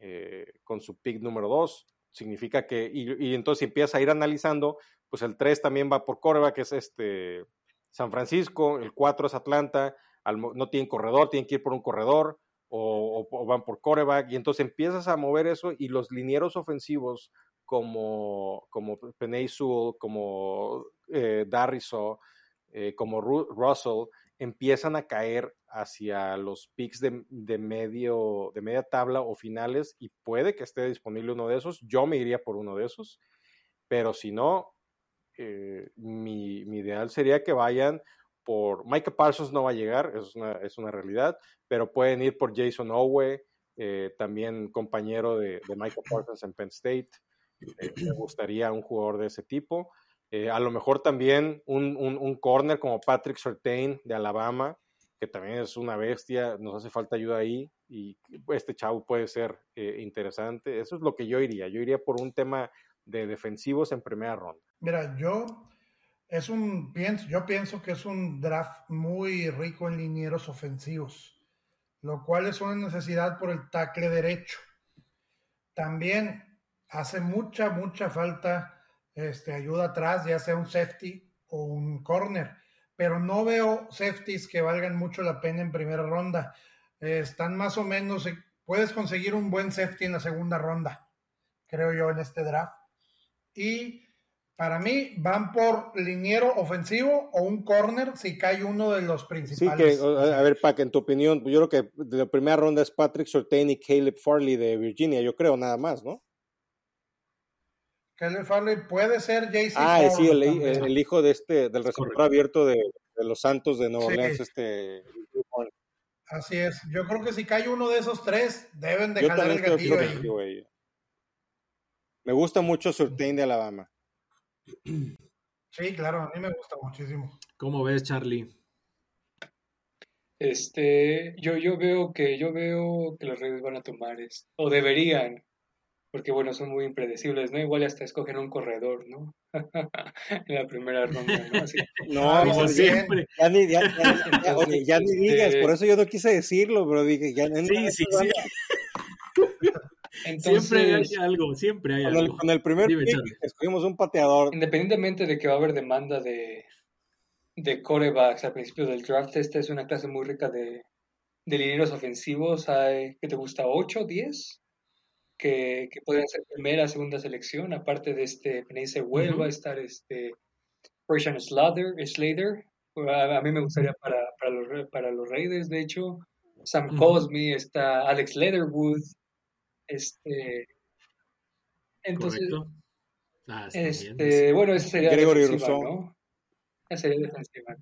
eh, con su pick número 2. Significa que, y, entonces empieza a ir analizando, pues el 3 también va por quarterback, que es este San Francisco, el 4 es Atlanta, no tienen corredor, tienen que ir por un corredor, o, van por coreback, y entonces empiezas a mover eso y los linieros ofensivos como, como Penay como eh, eh como Russell, empiezan a caer hacia los picks de, de, medio, de media tabla o finales y puede que esté disponible uno de esos. Yo me iría por uno de esos, pero si no, eh, mi, ideal sería que vayan por Micah Parsons no va a llegar, es una, es una realidad, pero pueden ir por Jason Owe, eh, también compañero de, de, Micah Parsons en Penn State. Eh, me gustaría un jugador de ese tipo. Eh, a lo mejor también un, un, un, corner como Patrick Surtain de Alabama, que también es una bestia, nos hace falta ayuda ahí y este chavo puede ser interesante. Eso es lo que yo iría. Yo iría por un tema de defensivos en primera ronda. Mira, yo es un, pienso, yo pienso que es un draft muy rico en linieros ofensivos, lo cual es una necesidad por el tackle derecho. También hace mucha, mucha falta este, ayuda atrás, ya sea un safety o un corner, pero no veo safeties que valgan mucho la pena en primera ronda. están más o menos, puedes conseguir un buen safety en la segunda ronda, creo yo, en este draft. Y para mí van por liniero ofensivo o un corner si cae uno de los principales. Sí, que, a ver, Pac, en tu opinión, yo creo que de la primera ronda es Patrick Sortain y Caleb Farley de Virginia, yo creo, nada más, ¿no? Caleb Farley puede ser JC. Ah, sí, el, hijo de este, del receptor abierto de, los Santos de Nueva Orleans, este. Así es, yo creo que si cae uno de esos tres, deben de jalar el gatillo ahí. Me gusta mucho Sortain de Alabama. Sí, claro, a mí me gusta muchísimo. ¿Cómo ves, Charlie? Este, yo, yo veo que yo veo que los Reyes van a tomar esto, o deberían, porque bueno, son muy impredecibles, ¿no? Igual hasta escogen un corredor, ¿no? (laughs) en la primera ronda, ¿no? Así, (laughs) no, como siempre. Ya ni, ya, ya, ni digas, este por eso yo no quise decirlo, pero dije, ya Sí, sí, sí siempre hay algo, siempre hay algo. con el primer pick escogimos un pateador. Independientemente de que va a haber demanda de, de corebacks al principio del draft, esta es una clase muy rica de, de lineros ofensivos. Hay, que te gusta? ¿8, 10? Que, que pueden ser primera, segunda selección. Aparte de este, Penise vuelva a estar este Persian Slater. Slater. A, mí me gustaría para, para, los, para los Raiders, de hecho. Sam Cosme, está Alex Leatherwood, este, entonces, ah, este, bueno, ese sería Gregory defensiva, ¿no? Esa sería defensiva.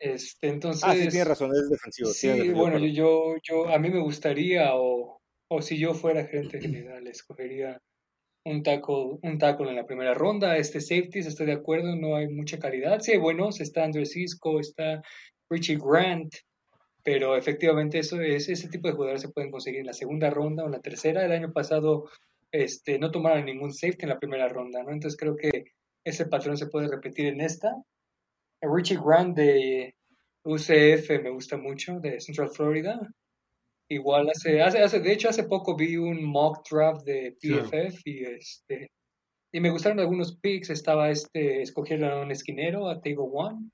Este, entonces, ah, sí, tiene razón, es defensivo. Sí, bueno, yo, yo, a mí me gustaría, o, o si yo fuera gerente general, escogería un tackle, un tackle en la primera ronda. Este safety, estoy de acuerdo, no hay mucha calidad. Sí, bueno, está Andrew Cisco, está Richie Grant, pero efectivamente eso es, ese tipo de jugadores se pueden conseguir en la segunda ronda o en la tercera. El año pasado este, no tomaron ningún safety en la primera ronda, ¿no? Entonces creo que ese patrón se puede repetir en esta. Richie Grant de UCF me gusta mucho, de Central Florida. Igual hace, hace, hace, de hecho hace poco vi un mock draft de PFF y este y me gustaron algunos picks, estaba este, escogieron a un esquinero, a Tego One,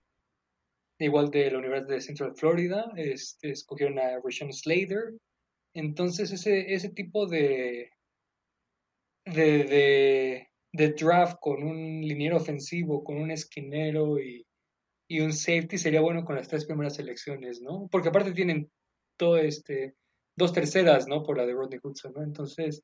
igual de la Universidad de Central Florida, este, escogieron a Rashawn Slater, entonces ese, ese tipo de, de, de, de draft con un liniero ofensivo, con un esquinero y, y un safety sería bueno con las tres primeras selecciones, ¿no? Porque aparte tienen todo este dos terceras, ¿no? Por la de Rodney Hudson, ¿no? Entonces,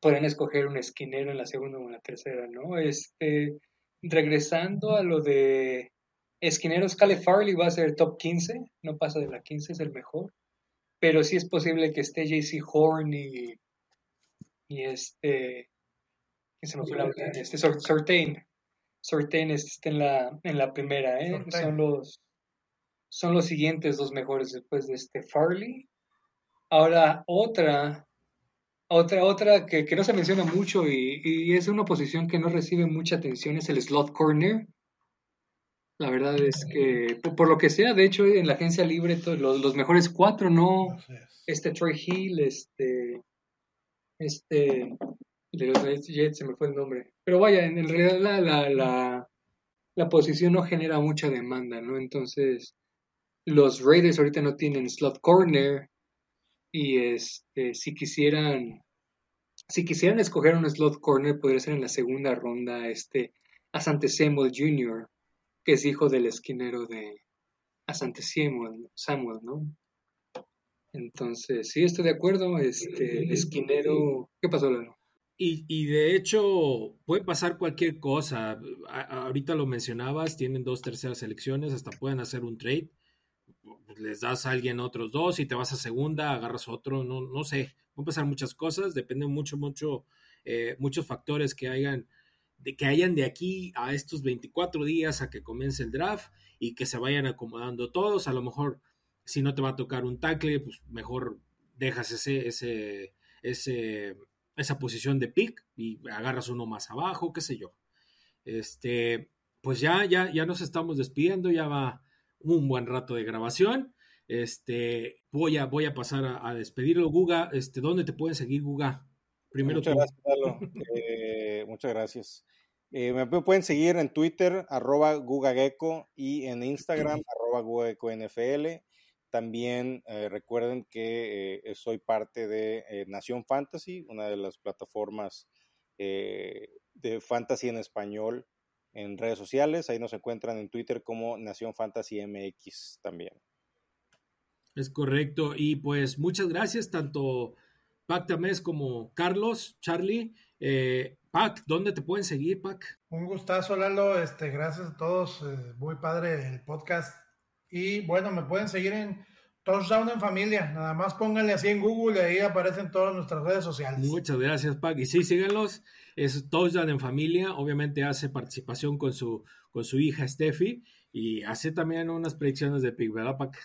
pueden escoger un esquinero en la segunda o en la tercera, ¿no? Este, regresando a lo de esquineros, Cale Farley va a ser top 15, no pasa de la 15, es el mejor, pero sí es posible que esté JC Horn y, y este, ¿qué se me fue la Este, Sortain, Sortain esté en la, en la primera, ¿eh? Son los, son los siguientes dos mejores después de este Farley Ahora, otra, otra, otra que, no se menciona mucho y, es una posición que no recibe mucha atención es el slot corner. La verdad es que, por, lo que sea, de hecho, en la agencia libre, los, los, mejores cuatro, ¿no? Este Troy Hill, este, este, de los Jets, se me fue el nombre. Pero vaya, en, realidad la, la, la, la posición no genera mucha demanda, ¿no? Entonces, los Raiders ahorita no tienen slot corner, y este, si quisieran, si quisieran escoger un slot corner, podría ser en la segunda ronda este Asante Samuel Jr., es hijo del esquinero de Asante Samuel, Samuel ¿no? Entonces, sí, estoy de acuerdo. Este, esquinero. ¿Qué pasó, Lalo? Y, y, de hecho, puede pasar cualquier cosa. ahorita lo mencionabas, tienen dos terceras selecciones, hasta pueden hacer un trade. Les das a alguien otros dos y te vas a segunda, agarras otro, no, no sé, pueden pasar muchas cosas, depende mucho, mucho, eh, muchos factores que hayan, de, que hayan de aquí a estos 24 días a que comience el draft y que se vayan acomodando todos, a lo mejor si no te va a tocar un tackle, pues mejor dejas ese, ese, ese, esa posición de pick y agarras uno más abajo, qué sé yo. Este, pues ya, ya, ya nos estamos despidiendo, ya va un buen rato de grabación. Este, voy a, voy a pasar a, despedirlo. Guga, este, ¿dónde te pueden seguir, Guga? Primero muchas gracias, (laughs) eh, muchas gracias. Eh, me pueden seguir en Twitter, arroba GugaGecko, y en Instagram, arroba NFL. También eh, recuerden que soy parte de Nación Fantasy, una de las plataformas de fantasy en español en redes sociales. Ahí nos encuentran en Twitter como Nación Fantasy MX también. Es correcto. Y pues muchas gracias, tanto Pac Tamés como Carlos, Charlie. Eh, Pac, ¿dónde te pueden seguir, Pac? Un gustazo, Lalo. Este, gracias a todos. Eh, muy padre el podcast. Y bueno, me pueden seguir en Touchdown en Familia. Nada más pónganle así en Google y ahí aparecen todas nuestras redes sociales. Muchas gracias, Pac. Y sí, síganlos es Touchdown en familia, obviamente hace participación con su, con su hija Steffi y hace también unas predicciones de Pick, ¿verdad, Pac?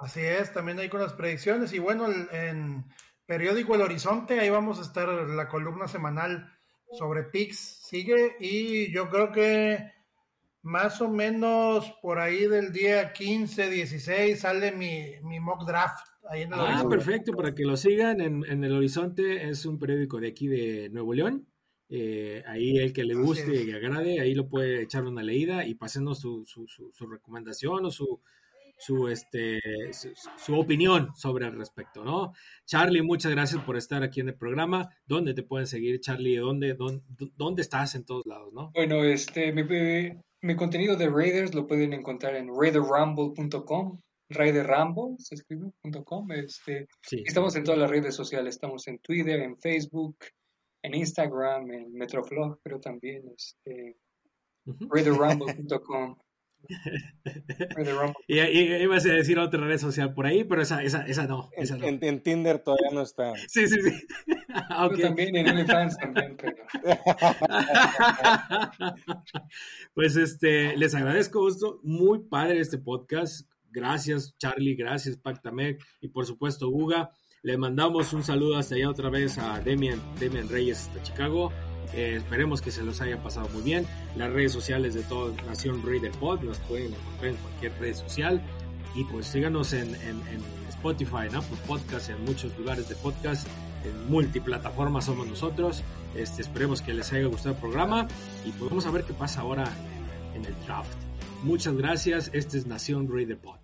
Así es, también hay con las predicciones. Y bueno, en periódico El Horizonte, ahí vamos a estar la columna semanal sobre picks, sigue. Y yo creo que más o menos por ahí del día 15, 16 sale mi, mi mock draft ah, perfecto, para que lo sigan en, El Horizonte, es un periódico de aquí de Nuevo León. Eh, ahí el que le guste y agrade, ahí lo puede echar una leída y pasenos su, su, su, recomendación o su, su, este, su, opinión sobre el respecto, ¿no? Charlie, muchas gracias por estar aquí en el programa. ¿Dónde te pueden seguir, Charlie? ¿Dónde, dónde, dónde estás en todos lados, no? Bueno, este, mi, mi contenido de Raiders lo pueden encontrar en raiderrumble.com Rambo, se escribe, Este, Estamos en todas las redes sociales, estamos en Twitter, en Facebook, en Instagram, en Metroflog, pero también este, (laughs) y, y, ibas a decir otra red social por ahí, pero esa, esa, esa no. Esa en, En, Tinder todavía no está. Sí, sí, sí. okay. también en OnlyFans también, pero. (laughs) pues este, les agradezco esto. Muy padre este podcast. Gracias, Charlie. Gracias, Pactamec. Y por supuesto, Uga. Le mandamos un saludo hasta allá otra vez a Demian, Demian Reyes hasta Chicago. Eh, esperemos que se los haya pasado muy bien. Las redes sociales de toda Nación Raider Pod las pueden encontrar en cualquier red social. Y pues síganos en, en, Spotify, en Apple Podcast, en muchos lugares de podcast, en multiplataformas somos nosotros. Este, esperemos que les haya gustado el programa y podemos pues a ver qué pasa ahora en el draft. Muchas gracias. Este es Nación Raider Pod.